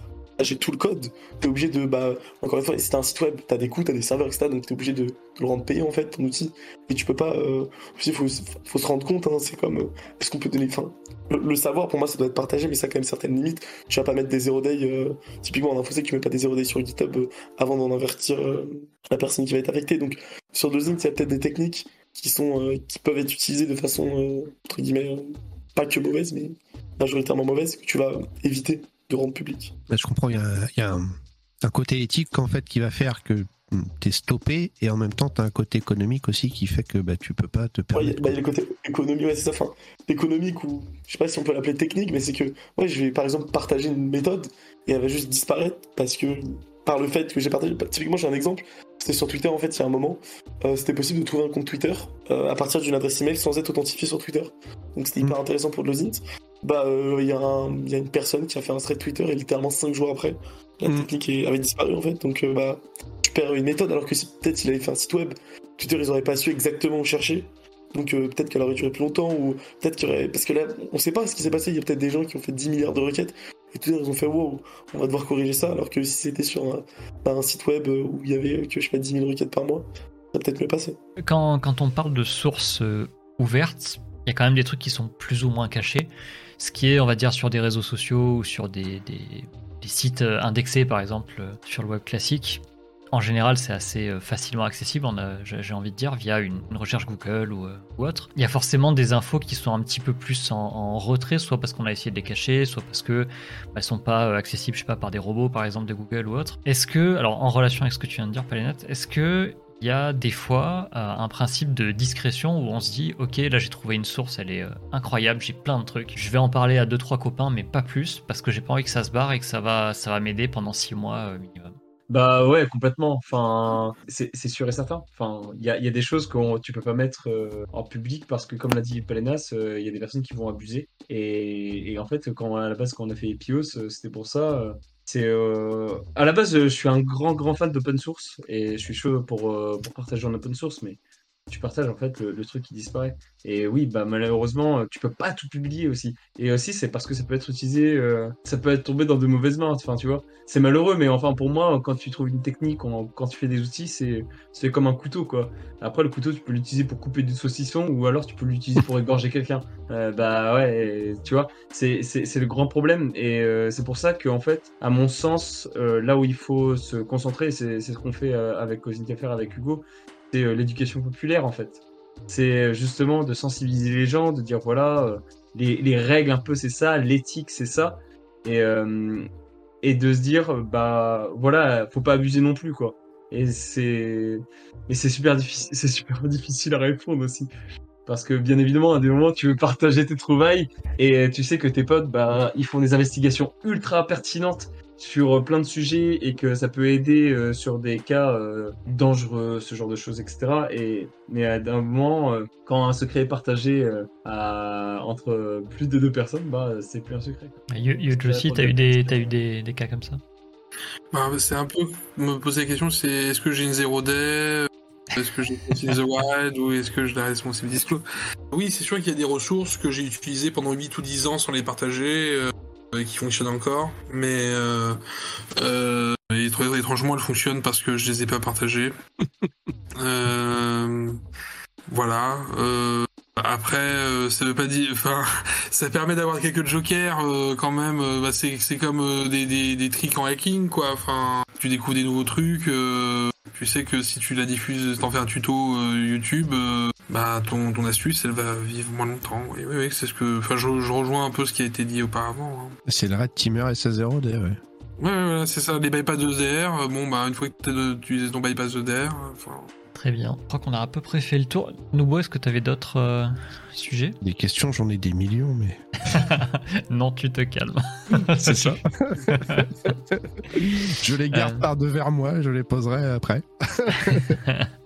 Speaker 4: j'ai tout le code, t'es obligé de, bah, encore une fois, t'as un site web, t'as des coûts, t'as des serveurs, etc., donc t'es obligé de, le rendre payant, en fait, ton outil. Et tu peux pas, euh, aussi, faut, se rendre compte, hein, c'est comme, euh, est-ce qu'on peut donner, enfin, le, savoir, pour moi, ça doit être partagé, mais ça a quand même certaines limites. Tu vas pas mettre des zéro day, euh, typiquement en infosec, tu mets pas des zéro day sur GitHub euh, avant d'en avertir euh, la personne qui va être affectée. Donc, sur Dozing, il y a peut-être des techniques qui sont, qui peuvent être utilisées de façon, entre guillemets, pas que mauvaise, mais majoritairement mauvaise, que tu vas éviter de rendre public.
Speaker 5: Mais je comprends, il y a, il y a un, un côté éthique en fait qui va faire que hmm, t'es stoppé et en même temps t'as un côté économique aussi qui fait que bah, tu peux pas te
Speaker 4: Ouais, il y, a-
Speaker 5: permettre.
Speaker 4: bah, il y a le côté économie, ouais, c'est ça. Enfin, économique ou je sais pas si on peut l'appeler technique, mais c'est que ouais, je vais par exemple partager une méthode et elle va juste disparaître parce que par le fait que j'ai partagé. Typiquement, j'ai un exemple. C'était sur Twitter en fait, il y a un moment, euh, c'était possible de trouver un compte Twitter euh, à partir d'une adresse email sans être authentifié sur Twitter. Donc c'était hyper intéressant pour Lozint. Bah, euh, il y, a y une personne qui a fait un thread Twitter et littéralement 5 jours après, la
Speaker 5: Mm.
Speaker 4: technique avait disparu en fait. Donc bah, tu perds une méthode alors que si peut-être il avait fait un site web, Twitter ils auraient pas su exactement où chercher. Donc euh, peut-être qu'elle aurait duré plus longtemps ou peut-être qu'il y aurait... Parce que là, on sait pas ce qui s'est passé. Il y a peut-être des gens qui ont fait 10 milliards de requêtes et tout ils ont fait wow, on va devoir corriger ça. Alors que si c'était sur un, site web euh, où il y avait que je sais pas 10 000 requêtes par mois, ça peut-être mieux passé.
Speaker 1: Quand, on parle de sources euh, ouvertes, il y a quand même des trucs qui sont plus ou moins cachés. Ce qui est, on va dire, sur des réseaux sociaux ou sur des, sites euh, indexés, par exemple, sur le web classique. En général, c'est assez euh, facilement accessible, j'ai envie de dire, via une, recherche Google ou, euh, ou autre. Il y a forcément des infos qui sont un petit peu plus en, retrait, soit parce qu'on a essayé de les cacher, soit parce que bah, elles sont pas euh, accessibles, je sais pas, par des robots, par exemple, de Google ou autre. Est-ce que, alors en relation avec ce que tu viens de dire, Palénat, est-ce que il y a des fois un principe de discrétion où on se dit ok là j'ai trouvé une source elle est incroyable j'ai plein de trucs je vais en parler à deux trois copains mais pas plus parce que j'ai pas envie que ça se barre et que ça va m'aider pendant six mois minimum
Speaker 3: Bah ouais, complètement. Enfin, c'est sûr et certain. Enfin, il y a, y a des choses que tu peux pas mettre euh, en public parce que, comme l'a dit Palenas, euh, il y a des personnes qui vont abuser. Et, et en fait, quand à la base, quand on a fait Epios, euh, c'était pour ça. euh, C'est à la base, je suis un grand grand fan d'open source et je suis chaud pour, pour partager en open source, mais tu partages en fait le, truc qui disparaît. Et oui, bah malheureusement, euh, tu peux pas tout publier aussi. Et aussi, c'est parce que ça peut être utilisé, euh, ça peut être tombé dans de mauvaises mains. Enfin, tu vois, c'est malheureux, mais enfin pour moi, quand tu trouves une technique, quand, tu fais des outils, c'est comme un couteau quoi. Après, le couteau, tu peux l'utiliser pour couper du saucisson ou alors tu peux l'utiliser pour égorger quelqu'un. Euh, bah ouais, tu vois, c'est le grand problème. Et c'est pour ça que en fait, à mon sens, là où il faut se concentrer, c'est ce qu'on fait avec Cosine Café, avec Hugo, c'est euh, l'éducation populaire en fait. C'est euh, justement de sensibiliser les gens, de dire voilà, euh, les, les règles un peu c'est ça, l'éthique c'est ça, et, et de se dire bah voilà, faut pas abuser non plus quoi. Et c'est et c'est super difficile, c'est super difficile à répondre aussi. Parce que bien évidemment, à des moments, tu veux partager tes trouvailles et tu sais que tes potes, bah, ils font des investigations ultra pertinentes sur euh, plein de sujets et que ça peut aider euh, sur des cas euh, dangereux, ce genre de choses, etc. Et mais à un moment, euh, quand un secret est partagé euh, à, entre plus de deux personnes, bah c'est plus un secret. C'est
Speaker 1: aussi, t'as eu, des, t'as eu des, des cas comme ça?
Speaker 2: Bah, c'est un peu me poser la question, c'est est-ce que j'ai une zéro day Est-ce que j'ai une the Wild ou est-ce que je la responsable disclose Oui, c'est sûr qu'il y a des ressources que j'ai utilisées pendant 8 ou 10 ans sans les partager, euh, qui fonctionnent encore, mais euh, euh, étrangement elles fonctionnent parce que je les ai pas partagées. Euh, voilà. Après, euh, ça veut pas dire, enfin, ça permet d'avoir quelques jokers euh, quand même. euh, bah, c'est c'est comme euh, des, des, des tricks en hacking, quoi. Enfin, tu découvres des nouveaux trucs. euh, tu sais que si tu la diffuses, t'en fais un tuto euh, YouTube, euh, bah ton, ton astuce, elle va vivre moins longtemps. Oui, oui, oui, c'est ce que. Enfin, je, je rejoins un peu ce qui a été dit auparavant. hein.
Speaker 5: C'est le Red Teamer SA0 d ouais.
Speaker 2: Ouais, ouais, voilà, c'est ça. Les bypass de DR. euh, bon, bah une fois que t'as de- utilisé ton bypass de DR, euh, enfin.
Speaker 1: Très bien. Je crois qu'on a à peu près fait le tour. Noubo, est-ce que tu avais d'autres euh, sujets?
Speaker 5: Des questions, j'en ai des millions, mais.
Speaker 1: Non, tu te calmes.
Speaker 5: C'est ça. je les garde
Speaker 1: Euh.
Speaker 5: par devers moi, je les poserai après.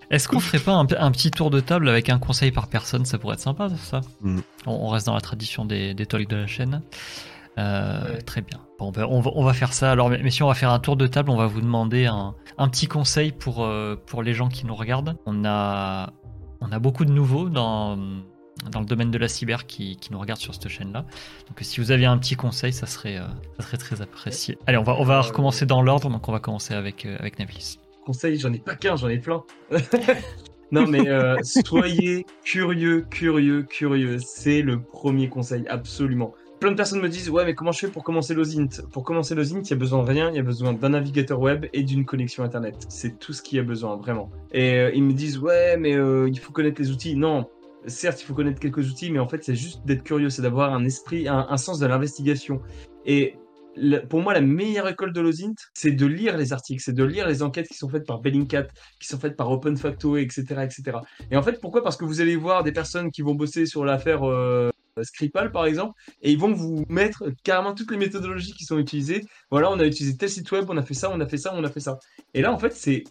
Speaker 1: Est-ce qu'on ferait pas un, un petit tour de table avec un conseil par personne? Ça pourrait être sympa, ça.
Speaker 5: Mm.
Speaker 1: On, on reste dans la tradition des, des talks de la chaîne. Euh,
Speaker 3: Ouais.
Speaker 1: Très bien. Bon, ben, on, va, on va faire ça. Alors, si on va faire un tour de table, on va vous demander un, un petit conseil pour, euh, pour les gens qui nous regardent. On a, on a beaucoup de nouveaux dans, dans le domaine de la cyber qui, qui nous regardent sur cette chaîne-là. Donc, si vous aviez un petit conseil, ça serait, euh, ça serait très apprécié. Allez, on va, on va
Speaker 3: Euh,
Speaker 1: recommencer dans l'ordre. Donc, on va commencer avec, euh, avec.
Speaker 3: Conseil, j'en ai pas qu'un, j'en ai plein. non, mais soyez curieux, curieux, curieux. C'est le premier conseil, absolument. Plein de personnes me disent Ouais, mais comment je fais pour commencer l'OSINT Pour commencer l'OSINT, il y a besoin de rien. Il y a besoin d'un navigateur web et d'une connexion Internet. C'est tout ce qu'il y a besoin, vraiment. Et euh, ils me disent Ouais, mais euh, il faut connaître les outils. Non. Certes, il faut connaître quelques outils, mais en fait, c'est juste d'être curieux, c'est d'avoir un esprit, un, sens de l'investigation. Et pour moi, la meilleure école de l'OSINT, c'est de lire les articles, c'est de lire les enquêtes qui sont faites par Bellingcat, qui sont faites par OpenFacto, etc., etc. Et en fait, pourquoi? Parce que vous allez voir des personnes qui vont bosser sur l'affaire euh, Skripal, par exemple, et ils vont vous mettre carrément toutes les méthodologies qui sont utilisées. Voilà, on a utilisé tel site web, on a fait ça, on a fait ça, on a fait ça. Et là, en fait, c'est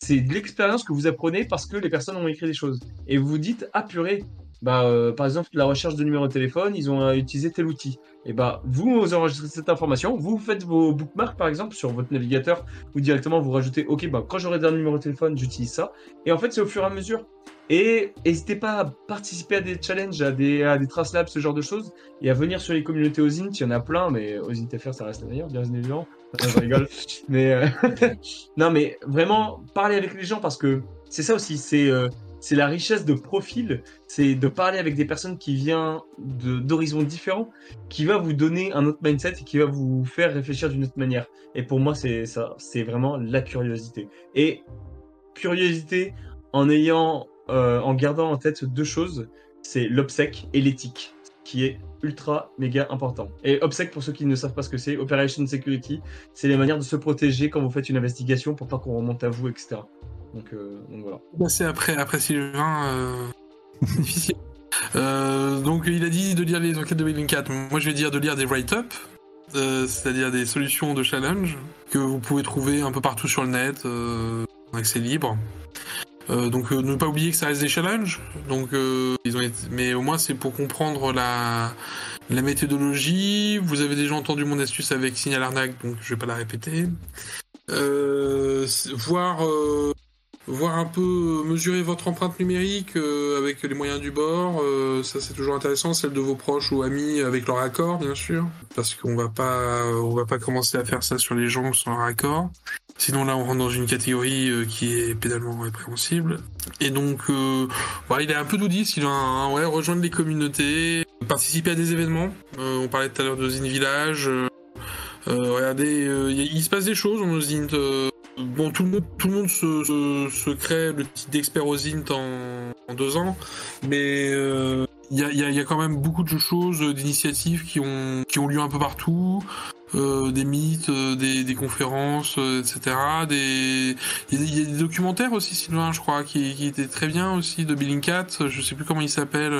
Speaker 3: c'est de l'expérience que vous apprenez parce que les personnes ont écrit des choses. Et vous vous dites, ah purée, bah, euh, par exemple, la recherche de numéro de téléphone, ils ont euh, utilisé tel outil. Et bah, vous, vous enregistrez cette information, vous faites vos bookmarks, par exemple, sur votre navigateur, ou directement vous rajoutez, ok, bah, quand j'aurai un numéro de téléphone, j'utilise ça. Et en fait, c'est au fur et à mesure. Et n'hésitez pas à participer à des challenges, à des, à des Trace Labs, ce genre de choses, et à venir sur les communautés OSINT. Il y en a plein, mais OSINT FR, ça reste la meilleure, bien évidemment. Non, je rigole. mais euh, non, mais vraiment, parler avec les gens parce que c'est ça aussi, c'est euh, c'est la richesse de profil, c'est de parler avec des personnes qui viennent d'horizons différents, qui va vous donner un autre mindset et qui va vous faire réfléchir d'une autre manière. Et pour moi, c'est ça, c'est vraiment la curiosité. Et curiosité en ayant, euh, en gardant en tête deux choses, c'est l'obsèque et l'éthique, qui est ultra méga important. Et OPSEC, pour ceux qui ne savent pas ce que c'est, Operation Security, c'est les manières de se protéger quand vous faites une investigation pour pas qu'on remonte à vous, etc. Donc, euh, donc voilà.
Speaker 2: C'est après, après Sylvain, euh, difficile. Euh, donc il a dit de lire les enquêtes de Bellingcat. Moi je vais dire de lire des write-up, c'est-à-dire des solutions de challenge que vous pouvez trouver un peu partout sur le net, en accès libre. Euh, donc euh, ne pas oublier que ça reste des challenges. Donc euh, ils ont été... mais au moins c'est pour comprendre la la méthodologie. Vous avez déjà entendu mon astuce avec Signal Arnaque, donc je vais pas la répéter. Euh, voir voir un peu mesurer votre empreinte numérique euh, avec les moyens du bord, euh, ça c'est toujours intéressant, celle de vos proches ou amis avec leur accord bien sûr, parce qu'on va pas on va pas commencer à faire ça sur les gens sans leur accord. Sinon là on rentre dans une catégorie euh, qui est pénalement répréhensible. Et donc voilà, il est un peu tout dit, il a ouais, rejoindre les communautés, participer à des événements. Euh, on parlait tout à l'heure de Zine Village. euh, regardez, il se passe des choses Zint. euh, bon, tout le monde, tout le monde se, se, se crée le titre d'expert au Zint en, deux ans, mais il y, a, y a- y a quand même beaucoup de choses, d'initiatives qui ont, qui ont lieu un peu partout. Euh, des mythes, euh, des, des conférences, euh, etc. Des... Il, y a, il y a des documentaires aussi, Sylvain, je crois, qui, qui étaient très bien aussi, de Bellingcat. Je sais plus comment il s'appelle.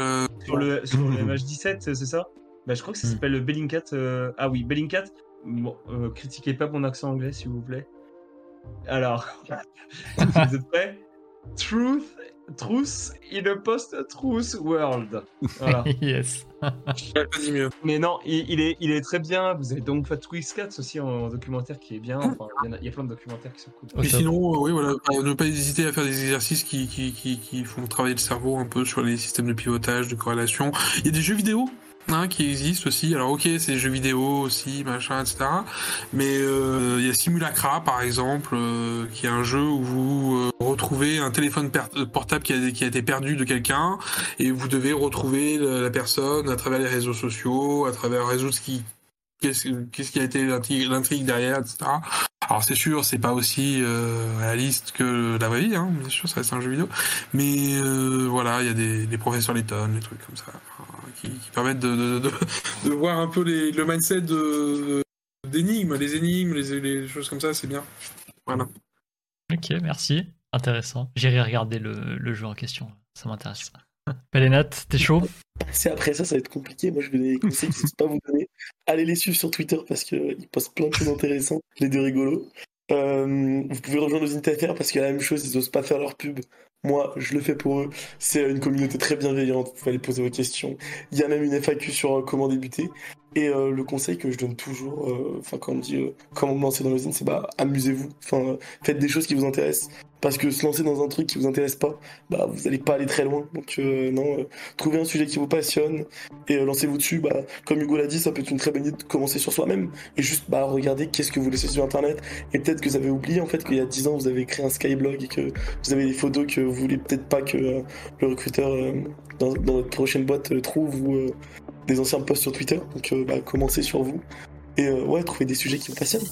Speaker 3: Sur le, sur le MH17, c'est ça? Bah, Je crois que ça
Speaker 1: Mm.
Speaker 3: s'appelle le Bellingcat. euh, Ah oui, Bellingcat. Bon, euh, critiquez pas mon accent anglais, s'il vous plaît. Alors, vous êtes prêts? Truth, truth in a post-truth world. Voilà.
Speaker 1: yes.
Speaker 2: J'aurais pas dit mieux.
Speaker 3: Mais non, il, il est, il est très bien. Vous avez donc Fat Quiz Cats aussi en documentaire qui est bien. Enfin, il y, a, il y a plein de documentaires qui sont cool.
Speaker 2: Et
Speaker 1: top.
Speaker 2: sinon, euh, oui, voilà, euh, ne pas hésiter à faire des exercices qui, qui, qui, qui font travailler le cerveau un peu sur les systèmes de pilotage, de corrélation. Il y a des jeux vidéo hein, qui existent aussi. Alors, ok, c'est jeux vidéo aussi, machin, etc. Mais euh, il y a Simulacra, par exemple, euh, qui est un jeu où vous euh, retrouvez un téléphone euh, portable qui a, qui a été perdu de quelqu'un et vous devez retrouver la, personne à travers les réseaux sociaux, à travers résoudre ce qui qu'est-ce qu'est-ce qui a été l'intrigue derrière, etc. Alors c'est sûr, c'est pas aussi euh, réaliste que la vraie vie, hein, bien sûr, ça reste un jeu vidéo. Mais euh, voilà, il y a des, des professeurs Layton, des trucs comme ça, qui, qui permettent de, de, de, de voir un peu les, le mindset d'énigmes, les énigmes, les, les choses comme ça, c'est bien. Voilà.
Speaker 1: Ok, merci. Intéressant. J'irai regarder le, le jeu en question. Ça m'intéresse. Palénat, t'es chaud?
Speaker 4: C'est après ça, ça va être compliqué. Moi, je vais donner des conseils que je ne sais pas vous donner. Allez les suivre sur Twitter parce qu'ils postent plein de choses intéressantes, les deux rigolos. Euh, vous pouvez rejoindre nos Interfairs parce qu'il y a la même chose, ils n'osent pas faire leur pub. Moi, je le fais pour eux. C'est une communauté très bienveillante. Vous pouvez aller poser vos questions. Il y a même une FAQ sur euh, comment débuter. Et euh, le conseil que je donne toujours, euh, enfin quand on dit euh, comment me lancer dans l'usine, c'est bah amusez-vous. Enfin, faites des choses qui vous intéressent. Parce que se lancer dans un truc qui vous intéresse pas, bah vous allez pas aller très loin. Donc euh, non, euh, trouvez un sujet qui vous passionne et lancez-vous dessus. Bah comme Hugo l'a dit, ça peut être une très bonne idée de commencer sur soi-même et juste bah regardez qu'est-ce que vous laissez sur internet. Et peut-être que vous avez oublié en fait qu'il y a 10 ans vous avez créé un Skyblog et que vous avez des photos que vous voulez peut-être pas que le recruteur dans, dans votre prochaine boîte trouve ou des anciens posts sur Twitter. Donc euh, bah commencez sur vous et euh, ouais, trouvez des sujets qui vous passionnent.